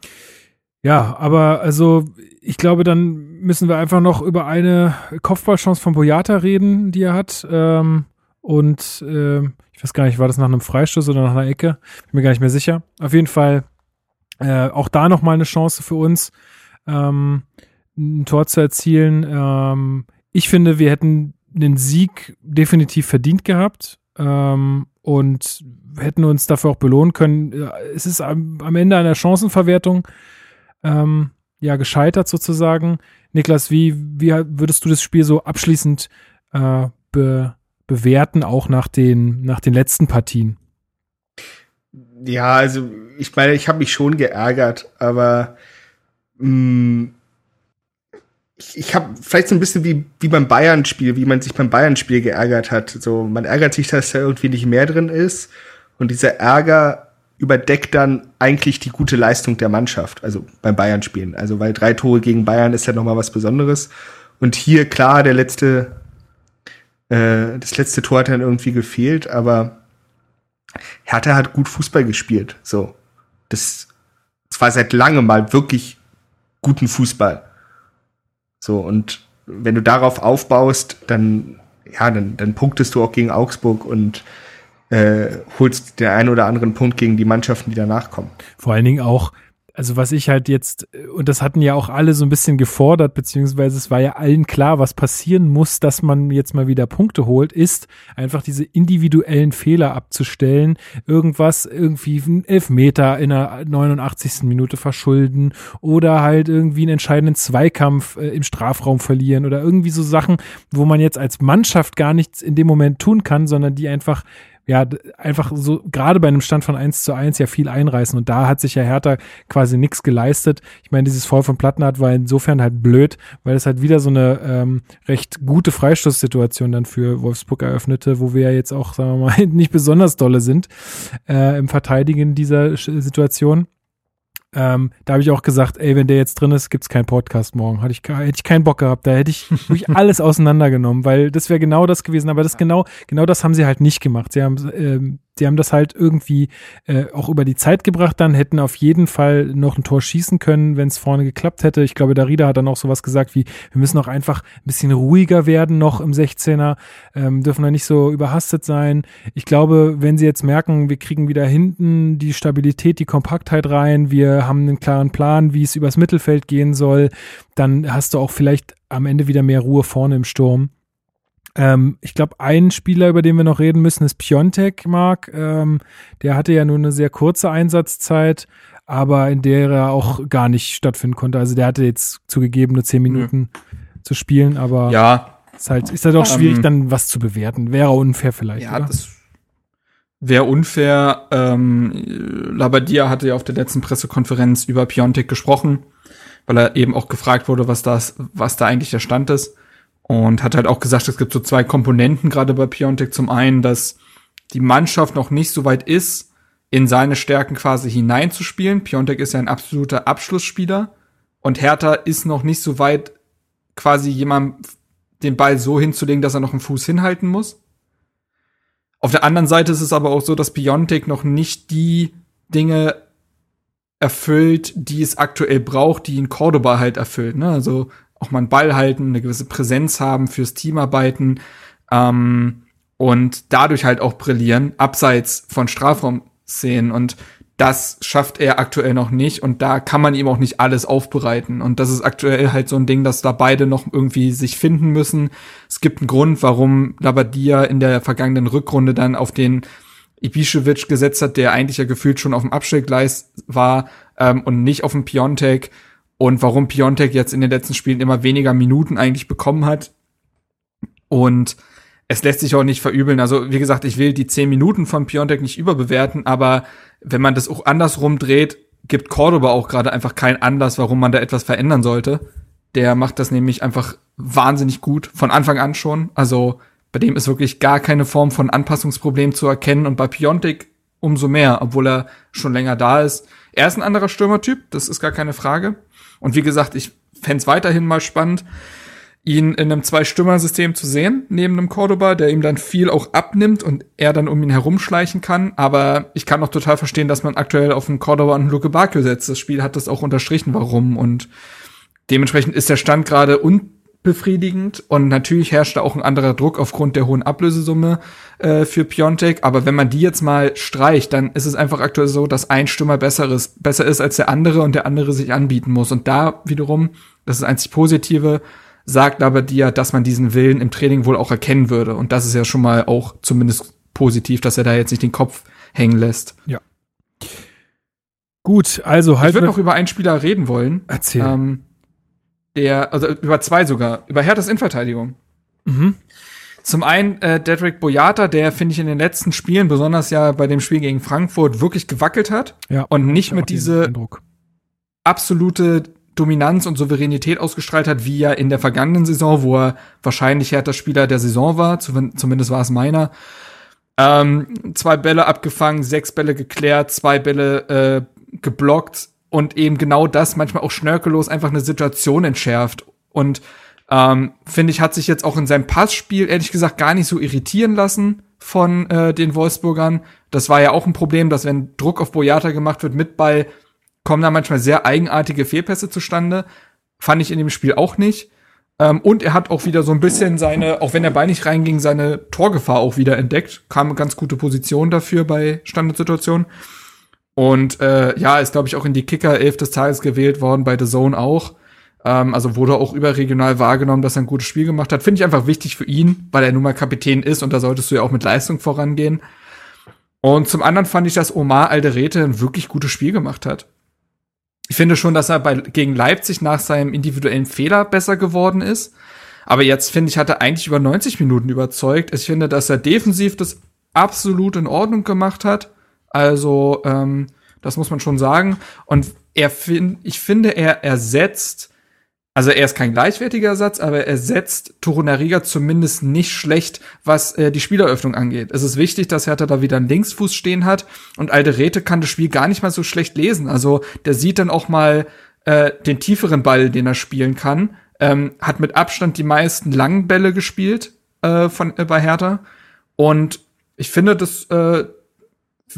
Ja, aber also ich glaube, dann müssen wir einfach noch über eine Kopfballchance von Boyata reden, die er hat. Ähm, und ähm, ich weiß gar nicht, war das nach einem Freistoß oder nach einer Ecke? Bin mir gar nicht mehr sicher. Auf jeden Fall äh, auch da noch mal eine Chance für uns, ähm, ein Tor zu erzielen. Ähm, ich finde, wir hätten den Sieg definitiv verdient gehabt ähm, und hätten uns dafür auch belohnen können. Ja, Es ist am, am Ende einer Chancenverwertung ähm, ja gescheitert sozusagen. Niklas, wie, wie würdest du das Spiel so abschließend äh, be, bewerten, auch nach den, nach den letzten Partien? Ja, also ich meine, ich habe mich schon geärgert, aber mh, ich, ich habe vielleicht so ein bisschen wie, wie beim Bayern-Spiel, wie man sich beim Bayern-Spiel geärgert hat. So, man ärgert sich, dass da irgendwie nicht mehr drin ist. Und dieser Ärger überdeckt dann eigentlich die gute Leistung der Mannschaft, also beim Bayern-Spielen. Also, weil drei Tore gegen Bayern ist ja nochmal was Besonderes. Und hier, klar, der letzte, äh, das letzte Tor hat dann irgendwie gefehlt, aber Hertha hat gut Fußball gespielt. So. Das, das war seit langem mal wirklich guten Fußball. So, und wenn du darauf aufbaust, dann, ja, dann, dann punktest du auch gegen Augsburg und äh, holst den einen oder anderen Punkt gegen die Mannschaften, die danach kommen. Vor allen Dingen auch, also was ich halt jetzt, und das hatten ja auch alle so ein bisschen gefordert, beziehungsweise es war ja allen klar, was passieren muss, dass man jetzt mal wieder Punkte holt, ist einfach diese individuellen Fehler abzustellen, irgendwas, irgendwie einen Elfmeter in der 89. Minute verschulden oder halt irgendwie einen entscheidenden Zweikampf äh, im Strafraum verlieren oder irgendwie so Sachen, wo man jetzt als Mannschaft gar nichts in dem Moment tun kann, sondern die einfach ja, einfach so, gerade bei einem Stand von 1 zu 1 ja viel einreißen. Und da hat sich ja Hertha quasi nichts geleistet. Ich meine, dieses Foul von Plattenhardt war insofern halt blöd, weil es halt wieder so eine ähm, recht gute Freistoßsituation dann für Wolfsburg eröffnete, wo wir ja jetzt auch, sagen wir mal, [laughs] nicht besonders dolle sind äh, im Verteidigen dieser Situation. Ähm, da habe ich auch gesagt, ey, wenn der jetzt drin ist, gibt's keinen Podcast morgen. Hatte ich, hätte ich keinen Bock gehabt. Da hätte ich wirklich [laughs] alles auseinandergenommen, weil das wäre genau das gewesen. Aber das genau, genau das haben sie halt nicht gemacht. Sie haben ähm, sie haben das halt irgendwie äh, auch über die Zeit gebracht dann, hätten auf jeden Fall noch ein Tor schießen können, wenn es vorne geklappt hätte. Ich glaube, Darida hat dann auch sowas gesagt wie, wir müssen auch einfach ein bisschen ruhiger werden noch im 16er, ähm, dürfen da nicht so überhastet sein. Ich glaube, wenn sie jetzt merken, wir kriegen wieder hinten die Stabilität, die Kompaktheit rein, wir haben einen klaren Plan, wie es übers Mittelfeld gehen soll, dann hast du auch vielleicht am Ende wieder mehr Ruhe vorne im Sturm. Ähm, ich glaube, ein Spieler, über den wir noch reden müssen, ist Piontek, Mark. Ähm, der hatte ja nur eine sehr kurze Einsatzzeit, aber in der er auch gar nicht stattfinden konnte. Also der hatte jetzt zugegeben nur zehn Minuten ja. zu spielen, aber ja. ist halt, ist halt auch schwierig, ähm, dann was zu bewerten. Wäre unfair vielleicht. Ja, oder? das wäre unfair. Ähm, Labadia hatte ja auf der letzten Pressekonferenz über Piontek gesprochen, weil er eben auch gefragt wurde, was das, was da eigentlich der Stand ist. Und hat halt auch gesagt, es gibt so zwei Komponenten gerade bei Piontek. Zum einen, dass die Mannschaft noch nicht so weit ist, in seine Stärken quasi hineinzuspielen. Piontek ist ja ein absoluter Abschlussspieler. Und Hertha ist noch nicht so weit, quasi jemand den Ball so hinzulegen, dass er noch einen Fuß hinhalten muss. Auf der anderen Seite ist es aber auch so, dass Piontek noch nicht die Dinge erfüllt, die es aktuell braucht, die in Cordoba halt erfüllt. Ne? Also auch mal einen Ball halten, eine gewisse Präsenz haben fürs Teamarbeiten ähm, und dadurch halt auch brillieren, abseits von Strafraumszenen. Und das schafft er aktuell noch nicht und da kann man ihm auch nicht alles aufbereiten. Und das ist aktuell halt so ein Ding, dass da beide noch irgendwie sich finden müssen. Es gibt einen Grund, warum Labadia in der vergangenen Rückrunde dann auf den Ibišević gesetzt hat, der eigentlich ja gefühlt schon auf dem Abstellgleis war ähm, und nicht auf dem Piontek und warum Piontek jetzt in den letzten Spielen immer weniger Minuten eigentlich bekommen hat. Und es lässt sich auch nicht verübeln. Also, wie gesagt, ich will die zehn Minuten von Piontek nicht überbewerten, aber wenn man das auch andersrum dreht, gibt Cordoba auch gerade einfach keinen Anlass, warum man da etwas verändern sollte. Der macht das nämlich einfach wahnsinnig gut, von Anfang an schon. Also, bei dem ist wirklich gar keine Form von Anpassungsproblem zu erkennen und bei Piontek umso mehr, obwohl er schon länger da ist. Er ist ein anderer Stürmertyp, das ist gar keine Frage. Und wie gesagt, ich fände weiterhin mal spannend, ihn in einem Zwei-Stürmer-System zu sehen, neben einem Cordoba, der ihm dann viel auch abnimmt und er dann um ihn herumschleichen kann. Aber ich kann auch total verstehen, dass man aktuell auf einen Cordoba und einen Luke Bakio setzt. Das Spiel hat das auch unterstrichen, warum. Und dementsprechend ist der Stand gerade unbefriedigend und natürlich herrscht da auch ein anderer Druck aufgrund der hohen Ablösesumme äh, für Piontek. Aber wenn man die jetzt mal streicht, dann ist es einfach aktuell so, dass ein Stürmer besser ist, besser ist als der andere und der andere sich anbieten muss. Und da wiederum, das ist das einzig Positive, sagt aber dir, dass man diesen Willen im Training wohl auch erkennen würde. Und das ist ja schon mal auch zumindest positiv, dass er da jetzt nicht den Kopf hängen lässt. Ja. Gut, also halt. Ich würde noch über einen Spieler reden wollen. Erzähl. Ähm, der, also über zwei sogar, über Herthas Innenverteidigung. Mhm. Zum einen äh, Dedrick Boyata, der finde ich in den letzten Spielen, besonders ja bei dem Spiel gegen Frankfurt, wirklich gewackelt hat ja, und nicht mit diese absolute Dominanz und Souveränität ausgestrahlt hat, wie ja in der vergangenen Saison, wo er wahrscheinlich härter Spieler der Saison war, zumindest war es meiner. Ähm, zwei Bälle abgefangen, sechs Bälle geklärt, zwei Bälle äh, geblockt und eben genau das manchmal auch schnörkellos einfach eine Situation entschärft. Und ähm, Finde ich, hat sich jetzt auch in seinem Passspiel ehrlich gesagt gar nicht so irritieren lassen von äh, den Wolfsburgern. Das war ja auch ein Problem, dass wenn Druck auf Boyata gemacht wird mit Ball, kommen da manchmal sehr eigenartige Fehlpässe zustande. Fand ich in dem Spiel auch nicht. Ähm, und er hat auch wieder so ein bisschen seine, auch wenn der Ball nicht reinging, seine Torgefahr auch wieder entdeckt. Kam eine ganz gute Position dafür bei Standardsituationen. Und äh, ja, ist, glaube ich, auch in die Kicker 11 des Tages gewählt worden, bei The Zone auch. Ähm, also wurde auch überregional wahrgenommen, dass er ein gutes Spiel gemacht hat. Finde ich einfach wichtig für ihn, weil er nun mal Kapitän ist und da solltest du ja auch mit Leistung vorangehen. Und zum anderen fand ich, dass Omar Alderete ein wirklich gutes Spiel gemacht hat. Ich finde schon, dass er bei, gegen Leipzig nach seinem individuellen Fehler besser geworden ist. Aber jetzt finde ich, hat er eigentlich über 90 Minuten überzeugt. Ich finde, dass er defensiv das absolut in Ordnung gemacht hat. Also, ähm, das muss man schon sagen. Und er find, ich finde, er ersetzt also er ist kein gleichwertiger Ersatz, aber er setzt Torunariga zumindest nicht schlecht, was äh, die Spieleröffnung angeht. Es ist wichtig, dass Hertha da wieder einen Linksfuß stehen hat und Alderete kann das Spiel gar nicht mal so schlecht lesen. Also der sieht dann auch mal äh, den tieferen Ball, den er spielen kann. Ähm, hat mit Abstand die meisten langen Bälle gespielt äh, von äh, bei Hertha und ich finde das äh,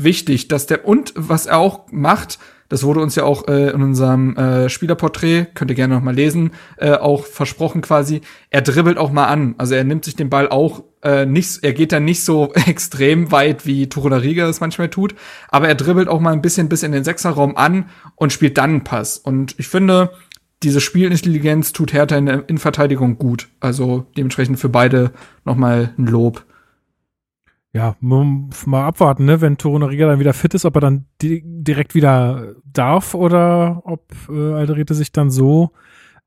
wichtig, dass der und was er auch macht, das wurde uns ja auch äh, in unserem äh, Spielerporträt, könnt ihr gerne noch mal lesen, äh, auch versprochen quasi. Er dribbelt auch mal an. Also er nimmt sich den Ball auch äh, nicht, er geht dann nicht so [laughs] extrem weit, wie Riga es manchmal tut, aber er dribbelt auch mal ein bisschen bis in den Sechserraum an und spielt dann einen Pass. Und ich finde, diese Spielintelligenz tut Hertha in der Innenverteidigung gut. Also dementsprechend für beide noch mal ein Lob ja, mal abwarten, ne? wenn Torunariga dann wieder fit ist, ob er dann di direkt wieder darf oder ob äh, Alderete sich dann so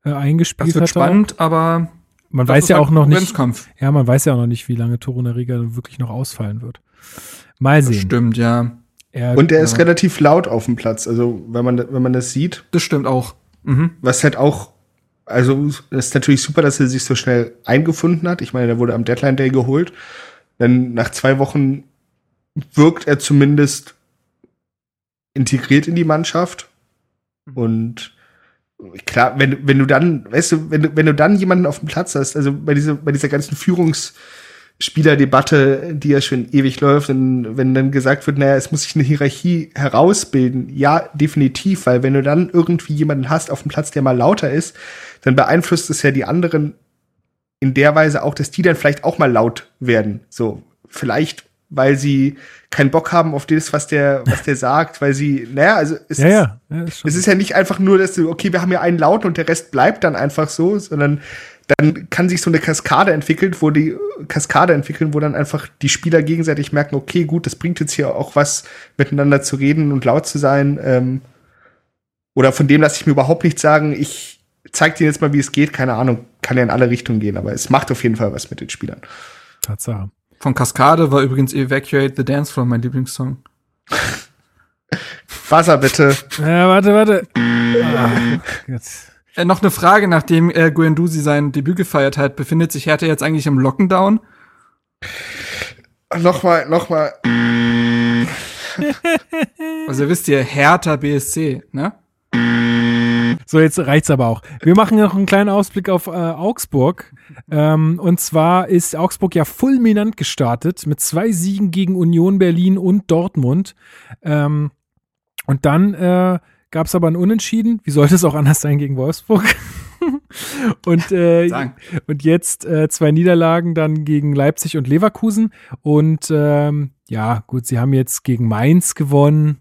äh, eingespielt hat. Das wird hat spannend, auch. aber man weiß ja halt auch noch nicht. Ja, man weiß ja auch noch nicht, wie lange Torunariga wirklich noch ausfallen wird. Mal sehen. Das stimmt, ja. Er, Und er ist relativ laut auf dem Platz, also wenn man wenn man das sieht. Das stimmt auch. Mhm. Was halt auch also es ist natürlich super, dass er sich so schnell eingefunden hat. Ich meine, der wurde am Deadline Day geholt denn nach zwei Wochen wirkt er zumindest integriert in die Mannschaft. Und klar, wenn, wenn du dann, weißt du, wenn du, wenn du dann jemanden auf dem Platz hast, also bei dieser, bei dieser ganzen Führungsspielerdebatte, die ja schon ewig läuft, und wenn dann gesagt wird, naja, es muss sich eine Hierarchie herausbilden, ja, definitiv, weil wenn du dann irgendwie jemanden hast auf dem Platz, der mal lauter ist, dann beeinflusst es ja die anderen in der Weise auch, dass die dann vielleicht auch mal laut werden. So, vielleicht, weil sie keinen Bock haben auf das, was der, was der [laughs] sagt, weil sie, naja, also es, ja, ja. ja ist es ist ja nicht einfach nur, dass du, okay, wir haben ja einen laut und der Rest bleibt dann einfach so, sondern dann kann sich so eine Kaskade entwickeln, wo die Kaskade entwickeln, wo dann einfach die Spieler gegenseitig merken, okay, gut, das bringt jetzt hier auch was, miteinander zu reden und laut zu sein. Ähm, oder von dem lasse ich mir überhaupt nichts sagen. Ich zeig dir jetzt mal, wie es geht. Keine Ahnung kann ja in alle Richtungen gehen, aber es macht auf jeden Fall was mit den Spielern. Tatsache. Von Kaskade war übrigens Evacuate the Dance Floor mein Lieblingssong. [laughs] Wasser bitte. Ja, warte, warte. Ah, äh, noch eine Frage, nachdem äh, Guendouzi sein Debüt gefeiert hat, befindet sich Hertha jetzt eigentlich im Lockdown? Nochmal, nochmal. also wisst ihr, Hertha BSC, ne? So, jetzt reicht's aber auch. Wir machen noch einen kleinen Ausblick auf äh, Augsburg. Ähm, und zwar ist Augsburg ja fulminant gestartet mit zwei Siegen gegen Union Berlin und Dortmund. Ähm, und dann äh, gab es aber ein Unentschieden. Wie sollte es auch anders sein gegen Wolfsburg? [laughs] und, äh, und jetzt äh, zwei Niederlagen dann gegen Leipzig und Leverkusen. Und ähm, ja, gut, sie haben jetzt gegen Mainz gewonnen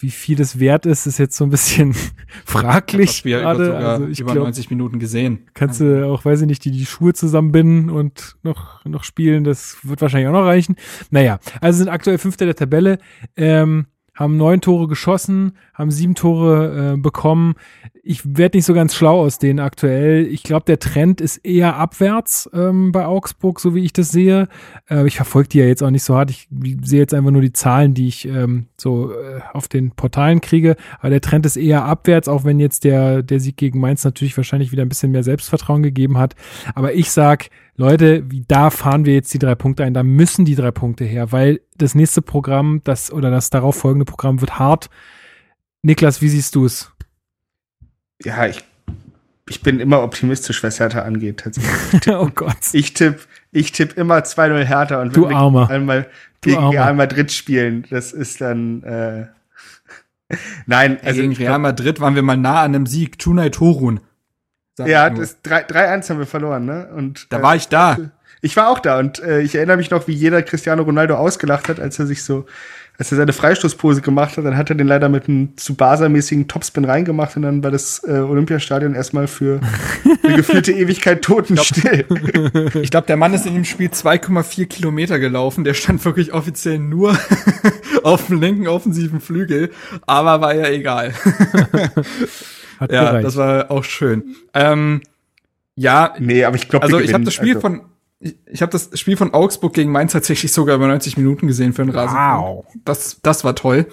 wie viel das wert ist, ist jetzt so ein bisschen [laughs] fraglich ich gerade. Über, also ich über glaub, 90 Minuten gesehen. Kannst du auch, weiß ich nicht, die, die Schuhe zusammenbinden und noch, noch spielen. Das wird wahrscheinlich auch noch reichen. Naja, also sind aktuell Fünfter der Tabelle. Ähm, haben neun Tore geschossen, haben sieben Tore äh, bekommen. Ich werde nicht so ganz schlau aus denen aktuell. Ich glaube, der Trend ist eher abwärts ähm, bei Augsburg, so wie ich das sehe. Äh, ich verfolge die ja jetzt auch nicht so hart. Ich sehe jetzt einfach nur die Zahlen, die ich ähm, so äh, auf den Portalen kriege. Aber der Trend ist eher abwärts, auch wenn jetzt der, der Sieg gegen Mainz natürlich wahrscheinlich wieder ein bisschen mehr Selbstvertrauen gegeben hat. Aber ich sag, Leute, da fahren wir jetzt die drei Punkte ein, da müssen die drei Punkte her, weil das nächste Programm, das oder das darauf folgende Programm wird hart. Niklas, wie siehst du es? Ja, ich, ich bin immer optimistisch, was Hertha angeht, tatsächlich. [laughs] oh Gott. Ich tippe ich tipp immer 2-0 Hertha und wenn du wir einmal gegen Real Madrid spielen, das ist dann äh, [laughs] Nein, also gegen Real Madrid waren wir mal nah an einem Sieg. Tunay Torun. Ja, das 3-1 haben wir verloren, ne? Und, da äh, war ich da. Ich war auch da und äh, ich erinnere mich noch, wie jeder Cristiano Ronaldo ausgelacht hat, als er sich so, als er seine Freistoßpose gemacht hat, dann hat er den leider mit einem Tsubasa-mäßigen Topspin reingemacht und dann war das äh, Olympiastadion erstmal für [laughs] eine gefühlte Ewigkeit totenstill. [laughs] Ich glaube, der Mann ist in dem Spiel 2,4 Kilometer gelaufen. Der stand wirklich offiziell nur [laughs] auf dem linken offensiven Flügel, aber war ja egal. Hat ja, gereicht. das war auch schön. Ähm, ja, nee, aber ich glaube, also ich habe das Spiel von ich, ich habe das Spiel von Augsburg gegen Mainz tatsächlich sogar über 90 Minuten gesehen für den Rasen. Wow. Das das war toll.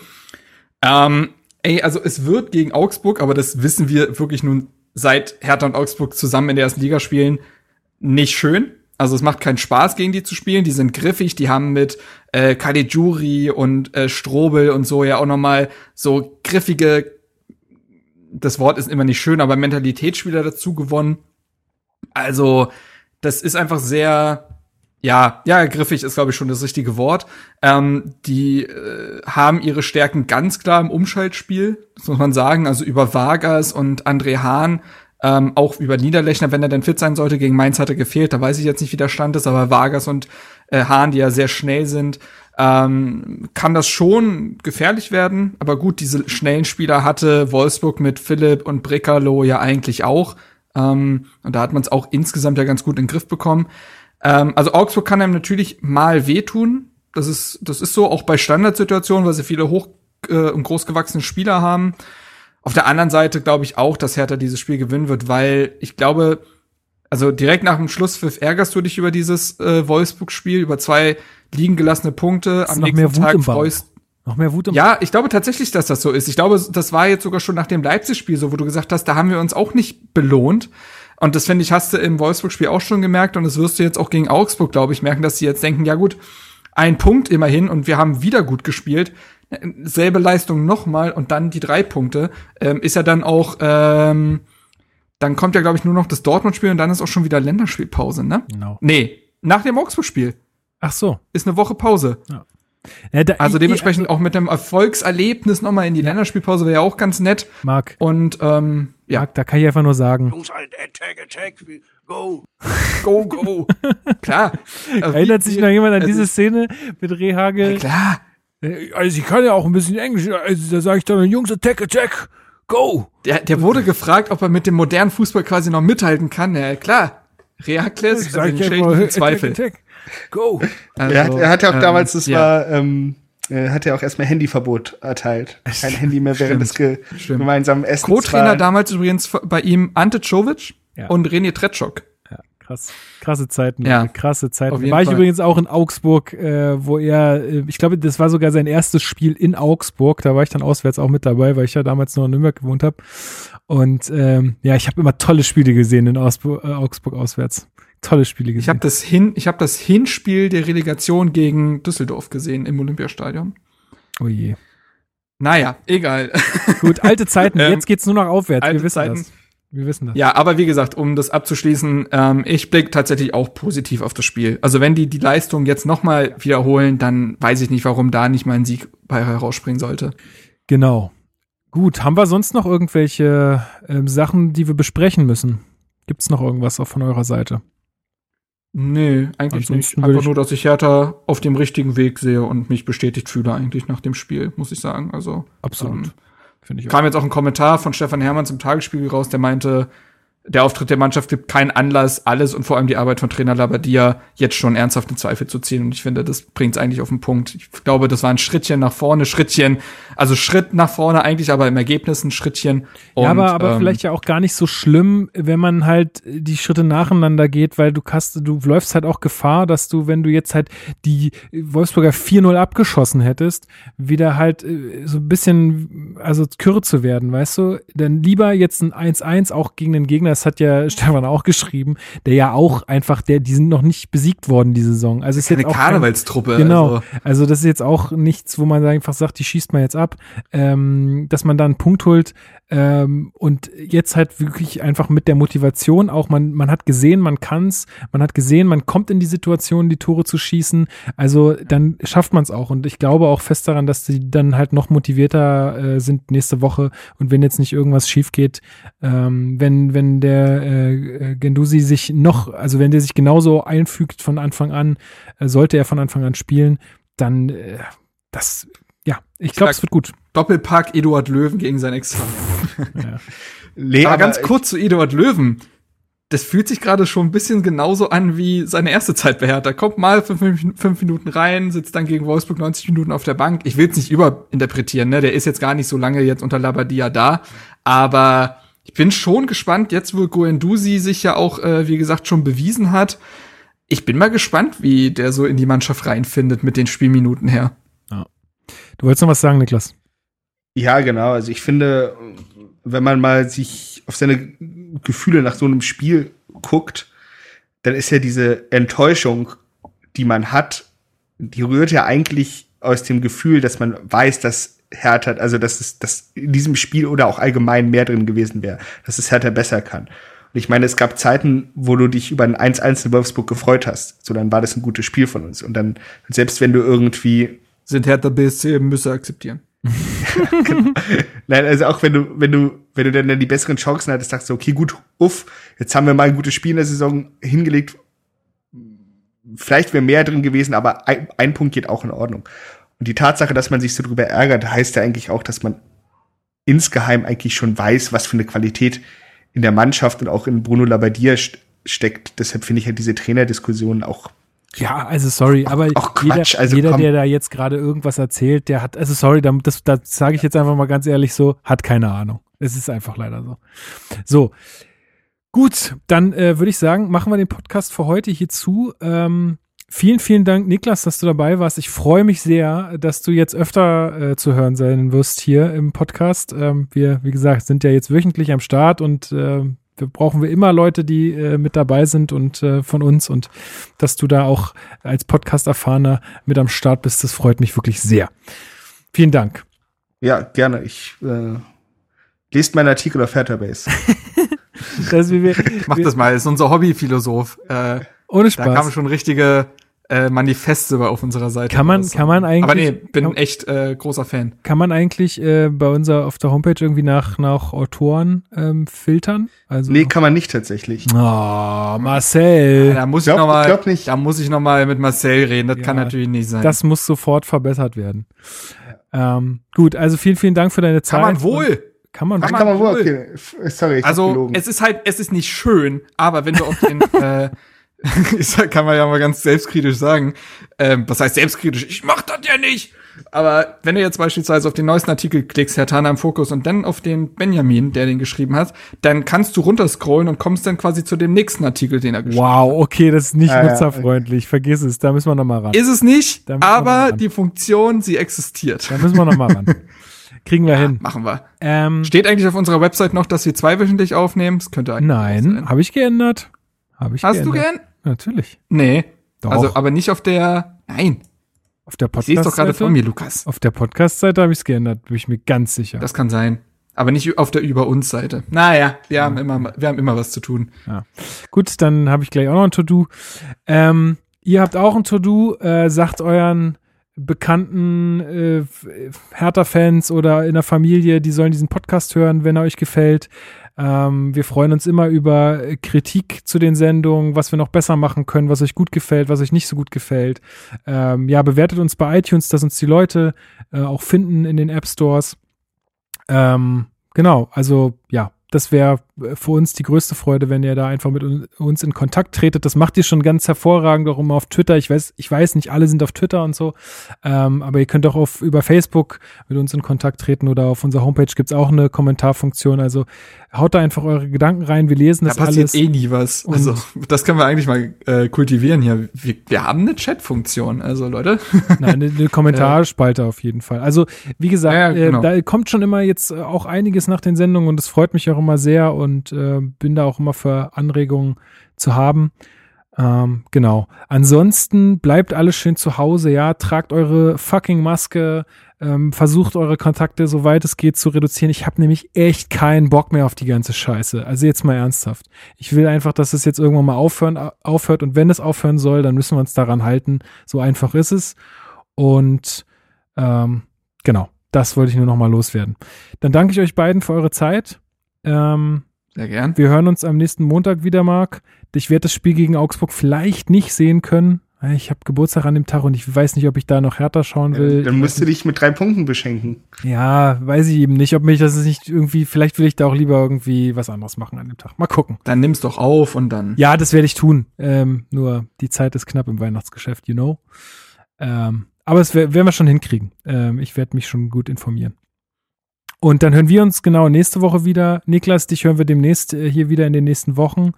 Ähm, ey, also es wird gegen Augsburg, aber das wissen wir wirklich nun seit Hertha und Augsburg zusammen in der ersten Liga spielen, nicht schön. Also es macht keinen Spaß, gegen die zu spielen. Die sind griffig, die haben mit äh, Caligiuri und äh, Strobel und so ja auch noch mal so griffige, das Wort ist immer nicht schön, aber Mentalitätsspieler dazu gewonnen. Also das ist einfach sehr, ja, ja, griffig ist, glaube ich, schon das richtige Wort. Ähm, die äh, haben ihre Stärken ganz klar im Umschaltspiel, das muss man sagen. Also über Vargas und André Hahn, ähm, auch über Niederlechner, wenn er denn fit sein sollte. Gegen Mainz hat er gefehlt, da weiß ich jetzt nicht, wie der Stand ist, aber Vargas und äh, Hahn, die ja sehr schnell sind, ähm, kann das schon gefährlich werden. Aber gut, diese schnellen Spieler hatte Wolfsburg mit Philipp und Brekalo ja eigentlich auch. Ähm, und da hat man es auch insgesamt ja ganz gut in den Griff bekommen. Ähm, also Augsburg kann einem natürlich mal wehtun. Das ist, das ist so, auch bei Standardsituationen, weil sie viele hoch äh, und großgewachsene Spieler haben. Auf der anderen Seite glaube ich auch, dass Hertha dieses Spiel gewinnen wird, weil ich glaube, also direkt nach dem Schlusspfiff ärgerst du dich über dieses äh, Wolfsburg-Spiel, über zwei liegen gelassene Punkte. Ist Am noch nächsten mehr Wut Tag freust Noch mehr Wut im ja, ich glaube tatsächlich, dass das so ist. Ich glaube, das war jetzt sogar schon nach dem Leipzig-Spiel so, wo du gesagt hast, da haben wir uns auch nicht belohnt. Und das finde ich, hast du im Wolfsburg-Spiel auch schon gemerkt und das wirst du jetzt auch gegen Augsburg, glaube ich, merken, dass sie jetzt denken, ja gut, ein Punkt immerhin und wir haben wieder gut gespielt. Selbe Leistung nochmal und dann die drei Punkte. Ähm, ist ja dann auch, ähm, dann kommt ja, glaube ich, nur noch das Dortmund-Spiel und dann ist auch schon wieder Länderspielpause, ne? Genau. Nee, nach dem Augsburg-Spiel Ach so. ist eine Woche Pause. Ja, da, Also ich- dementsprechend auch mit einem Erfolgserlebnis nochmal in die Länderspielpause wäre ja auch ganz nett. Marc, Und ähm, ja, Marc, da kann ich einfach nur sagen, Jungs, halt, attack, attack, [laughs] go. go, go. [laughs] Klar. Also erinnert sich noch jemand an es diese Szene mit Rehagel? Klar. Äh, Also ich kann ja auch ein bisschen Englisch, also da sage ich dann, Jungs, attack, attack, go. Der, der wurde gefragt, ob er mit dem modernen Fußball quasi noch mithalten kann. Ja, klar. Reakles, also den ja in attack, Zweifel. attack, go. Also, er, hat, er hat ja auch ähm, damals, das ja. war, ähm, er hat ja auch erstmal Handyverbot erteilt. Kein Handy mehr während des ge Stimmt. gemeinsamen Essens. Co-Trainer damals übrigens bei ihm Ante Czovic Ja. und René Tretschok. Ja, krass. Krasse Zeiten, Ja. Krasse Zeiten. War ich Fall. übrigens auch in Augsburg, äh, wo er, äh, ich glaube, das war sogar sein erstes Spiel in Augsburg. Da war ich dann auswärts auch mit dabei, weil ich ja damals noch in Nürnberg gewohnt habe. Und ähm, ja, ich habe immer tolle Spiele gesehen in Augsburg, äh, Augsburg auswärts. Tolle Spiele gesehen. Ich habe das hin, ich habe das Hinspiel der Relegation gegen Düsseldorf gesehen im Olympiastadion. oh je. Naja, egal. [laughs] Gut, alte Zeiten. Ähm, Jetzt geht's nur noch aufwärts. Wir wissen Zeiten. das. Wir wissen das. Ja, aber wie gesagt, um das abzuschließen, ähm, ich blicke tatsächlich auch positiv auf das Spiel. Also wenn die die Leistung jetzt noch mal wiederholen, dann weiß ich nicht, warum da nicht mal ein Sieg bei herausspringen sollte. Genau. Gut, haben wir sonst noch irgendwelche ähm, Sachen, die wir besprechen müssen? Gibt's noch irgendwas auch von eurer Seite? Nee, eigentlich Ansonsten nicht. Einfach nur, dass ich Hertha auf dem richtigen Weg sehe und mich bestätigt fühle eigentlich nach dem Spiel, muss ich sagen. Also Absolut. Ähm, Finde ich auch. kam jetzt auch ein Kommentar von Stefan Hermann zum Tagesspiel raus, der meinte, der Auftritt der Mannschaft gibt keinen Anlass, alles und vor allem die Arbeit von Trainer Labadia jetzt schon ernsthaft in Zweifel zu ziehen. Und ich finde, das bringt es eigentlich auf den Punkt. Ich glaube, das war ein Schrittchen nach vorne, Schrittchen, also Schritt nach vorne eigentlich, aber im Ergebnis ein Schrittchen. Und, ja, aber, aber ähm, vielleicht ja auch gar nicht so schlimm, wenn man halt die Schritte nacheinander geht, weil du kannst, du läufst halt auch Gefahr, dass du, wenn du jetzt halt die Wolfsburger 4-0 abgeschossen hättest, wieder halt äh, so ein bisschen, also kürre zu werden, weißt du? Dann lieber jetzt ein 1-1 auch gegen den Gegner, das hat ja [laughs] Stefan auch geschrieben, der ja auch einfach, der, die sind noch nicht besiegt worden, die Saison. Also ist jetzt auch kein- Karnevalstruppe. Genau. Also, Also das ist jetzt auch nichts, wo man einfach sagt, die schießt man jetzt ab. Cup, ähm, dass man da einen Punkt holt ähm, und jetzt halt wirklich einfach mit der Motivation auch, man, man hat gesehen, man kann's, man hat gesehen, man kommt in die Situation, die Tore zu schießen, also dann schafft man es auch. Und ich glaube auch fest daran, dass die dann halt noch motivierter äh, sind nächste Woche. Und wenn jetzt nicht irgendwas schief geht, ähm, wenn, wenn der äh, Gendusi sich noch, also wenn der sich genauso einfügt von Anfang an, äh, sollte er von Anfang an spielen, dann äh, das, ich glaube, es wird gut. Doppelpack Eduard Löwen gegen sein Ex-Verein. Ja. [laughs] Nee, Aber ganz kurz zu Eduard Löwen. Das fühlt sich gerade schon ein bisschen genauso an wie seine erste Zeit bei Hertha. Kommt mal fünf, fünf Minuten rein, sitzt dann gegen Wolfsburg 90 Minuten auf der Bank. Ich will es nicht überinterpretieren, ne? Der ist jetzt gar nicht so lange jetzt unter Labadia da. Aber ich bin schon gespannt, jetzt wo Goendusi sich ja auch, äh, wie gesagt, schon bewiesen hat. Ich bin mal gespannt, wie der so in die Mannschaft reinfindet mit den Spielminuten her. Du wolltest noch was sagen, Niklas? Ja, genau. Also ich finde, wenn man mal sich auf seine Gefühle nach so einem Spiel guckt, dann ist ja diese Enttäuschung, die man hat, die rührt ja eigentlich aus dem Gefühl, dass man weiß, dass Hertha, also dass es dass in diesem Spiel oder auch allgemein mehr drin gewesen wäre, dass es Hertha besser kann. Und ich meine, es gab Zeiten, wo du dich über ein 1-1 in Wolfsburg gefreut hast. So, dann war das ein gutes Spiel von uns. Und dann, selbst wenn du irgendwie Sind Hertha BSC müsse akzeptieren. [laughs] Nein, also auch wenn du, wenn du, wenn du dann die besseren Chancen hattest, dachtest du, okay, gut, uff, jetzt haben wir mal ein gutes Spiel in der Saison hingelegt. Vielleicht wäre mehr drin gewesen, aber ein, ein Punkt geht auch in Ordnung. Und die Tatsache, dass man sich so drüber ärgert, heißt ja eigentlich auch, dass man insgeheim eigentlich schon weiß, was für eine Qualität in der Mannschaft und auch in Bruno Labbadia st steckt. Deshalb finde ich halt diese Trainerdiskussion auch Ja, also sorry, aber ach, Quatsch, jeder, also jeder komm. der da jetzt gerade irgendwas erzählt, der hat, also sorry, da- das, das sage ich jetzt einfach mal ganz ehrlich so, hat keine Ahnung. Es ist einfach leider so. So, gut, dann äh, würde ich sagen, machen wir den Podcast für heute hier zu. Ähm, vielen, vielen Dank, Niklas, dass du dabei warst. Ich freue mich sehr, dass du jetzt öfter äh, zu hören sein wirst hier im Podcast. Ähm, wir, wie gesagt, sind ja jetzt wöchentlich am Start und äh, brauchen wir immer Leute, die äh, mit dabei sind und äh, von uns und dass du da auch als Podcast-Erfahrener mit am Start bist, das freut mich wirklich sehr. Vielen Dank. Ja, gerne. Ich äh, lest meinen Artikel auf Hertha-Base. [laughs] Das, wir, wir, Mach wir, das mal, ist unser Hobbyphilosoph. Äh, ohne da kamen Spaß. schon richtige äh, Manifeste bei- auf unserer Seite. Kann man- kann man eigentlich- Aber nee, bin kann- echt äh, großer Fan. Kann man eigentlich äh, bei unserer auf der Homepage irgendwie nach, nach Autoren ähm, filtern? Also, Nee, kann man nicht tatsächlich. oh, Marcel. Da muss Glaub- ich noch mal, ich glaub nicht. da muss ich noch mal mit Marcel reden. Das Ja, kann natürlich nicht sein. Das muss sofort verbessert werden. Ähm, gut, also vielen, vielen Dank für deine Zeit. kann man wohl. Kann man wohl. Kann man wohl, okay. Sorry, ich hab Also gelogen. es ist halt, es ist nicht schön, aber wenn du auf den, [laughs] äh, [laughs] ich sag, kann man ja mal ganz selbstkritisch sagen, ähm, was heißt selbstkritisch? Ich mach das ja nicht. Aber wenn du jetzt beispielsweise auf den neuesten Artikel klickst, Herr Tana im Fokus, und dann auf den Benjamin, der den geschrieben hat, dann kannst du runterscrollen und kommst dann quasi zu dem nächsten Artikel, den er geschrieben Wow, okay, das ist nicht Ah, ja, nutzerfreundlich. Vergiss es, da müssen wir noch mal ran. hat. Ist es nicht, aber die Funktion, sie existiert. Da müssen wir noch mal ran. [laughs] Kriegen wir hin. Machen wir. Ähm, Steht eigentlich auf unserer Website noch, dass wir zweiwöchentlich aufnehmen? Das könnte eigentlich nein, habe ich geändert. Habe ich Hast du geändert. Natürlich. Nee. Doch. Also, aber nicht auf der, nein. Auf der Ich sehe doch gerade Podcast-Seite. vor mir, Lukas. Auf der Podcast-Seite habe ich es geändert, bin ich mir ganz sicher. Das kann sein. Aber nicht auf der Über uns Seite. Naja, wir haben immer, wir haben immer was zu tun. Gut, dann habe ich gleich auch noch ein To-Do. Ähm, ihr habt auch ein To-Do, äh, sagt euren bekannten äh, Hertha-Fans oder in der Familie, die sollen diesen Podcast hören, wenn er euch gefällt. Ähm, wir freuen uns immer über Kritik zu den Sendungen, was wir noch besser machen können, was euch gut gefällt, was euch nicht so gut gefällt. Ähm, ja, bewertet uns bei iTunes, dass uns die Leute äh, auch finden in den App Stores. Ähm, genau, also ja, das wäre für uns die größte Freude, wenn ihr da einfach mit un- uns in Kontakt tretet. Das macht ihr schon ganz hervorragend, auch immer auf Twitter. Ich weiß, ich weiß, nicht alle sind auf Twitter und so, ähm, aber ihr könnt auch auf, über Facebook mit uns in Kontakt treten oder auf unserer Homepage gibt's auch eine Kommentarfunktion. Also haut da einfach eure Gedanken rein. Wir lesen Da das passiert alles. eh nie was. Und- Also, das können wir eigentlich mal äh, kultivieren hier. Wir, wir haben eine Chat-Funktion, also Leute. [laughs] Nein, eine, eine [laughs] Kommentarspalte auf jeden Fall. Also, wie gesagt, Ja, ja, genau. äh, da kommt schon immer jetzt äh, auch einiges nach den Sendungen und es freut mich auch immer sehr und äh, bin da auch immer für Anregungen zu haben. Ähm, genau. Ansonsten bleibt alles schön zu Hause, ja. Tragt eure fucking Maske, ähm, versucht eure Kontakte, soweit es geht, zu reduzieren. Ich habe nämlich echt keinen Bock mehr auf die ganze Scheiße. Also jetzt mal ernsthaft. Ich will einfach, dass es jetzt irgendwann mal aufhören, aufhört. Und wenn es aufhören soll, dann müssen wir uns daran halten. So einfach ist es. Und ähm, genau, das wollte ich nur noch mal loswerden. Dann danke ich euch beiden für eure Zeit. Ähm, Sehr gern. wir hören uns am nächsten Montag wieder, Marc. Ich werde das Spiel gegen Augsburg vielleicht nicht sehen können. Ich habe Geburtstag an dem Tag und ich weiß nicht, ob ich da noch härter schauen will. Dann musst du dich mit drei Punkten beschenken. Ja, weiß ich eben nicht, ob mich das nicht irgendwie, vielleicht will ich da auch lieber irgendwie was anderes machen an dem Tag. Mal gucken. Dann nimm's doch auf und dann. Ja, das werde ich tun. Ähm, nur die Zeit ist knapp im Weihnachtsgeschäft, you know. Ähm, aber es wer- werden wir schon hinkriegen. Ähm, ich werde mich schon gut informieren. Und dann hören wir uns genau nächste Woche wieder. Niklas, dich hören wir demnächst äh, hier wieder in den nächsten Wochen.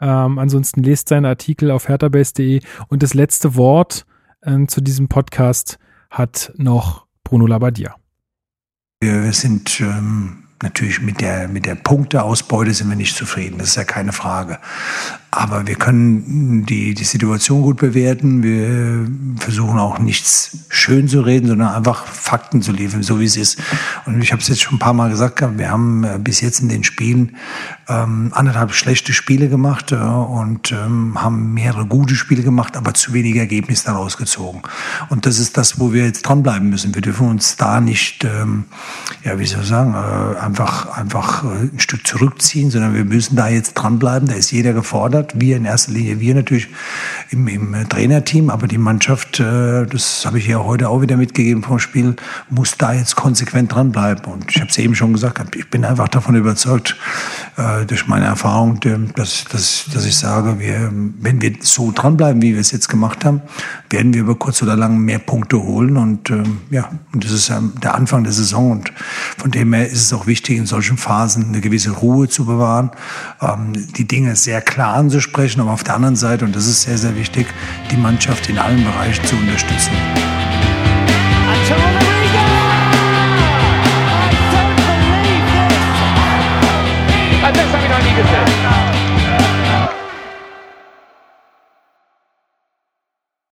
Ähm, ansonsten lest seine Artikel auf herterbase.de. Und das letzte Wort ähm, zu diesem Podcast hat noch Bruno Labbadia. Wir, wir sind ähm, natürlich mit der, mit der Punkteausbeute sind wir nicht zufrieden, das ist ja keine Frage. Aber wir können die, die Situation gut bewerten. Wir versuchen auch nichts schön zu reden, sondern einfach Fakten zu liefern, so wie es ist. Und ich habe es jetzt schon ein paar Mal gesagt, wir haben äh, bis jetzt in den Spielen ähm, anderthalb schlechte Spiele gemacht äh, und ähm, haben mehrere gute Spiele gemacht, aber zu wenig Ergebnisse daraus gezogen. Und das ist das, wo wir jetzt dranbleiben müssen. Wir dürfen uns da nicht, ähm, ja, wie soll ich sagen, äh, einfach, einfach äh, ein Stück zurückziehen, sondern wir müssen da jetzt dranbleiben. Da ist jeder gefordert. Wir in erster Linie, wir natürlich im, im Trainerteam, aber die Mannschaft, äh, das habe ich ja heute auch wieder mitgegeben vom Spiel, muss da jetzt konsequent dranbleiben. Und ich habe es eben schon gesagt, ich bin einfach davon überzeugt, äh, durch meine Erfahrung, dass, dass, dass ich sage, wir, wenn wir so dranbleiben, wie wir es jetzt gemacht haben, werden wir über kurz oder lang mehr Punkte holen. Und ähm, ja, und das ist ähm, der Anfang der Saison. Und von dem her ist es auch wichtig, in solchen Phasen eine gewisse Ruhe zu bewahren, ähm, die Dinge sehr klar anzusprechen, aber auf der anderen Seite, und das ist sehr, sehr wichtig, die Mannschaft in allen Bereichen zu unterstützen. Adesso mi non dite.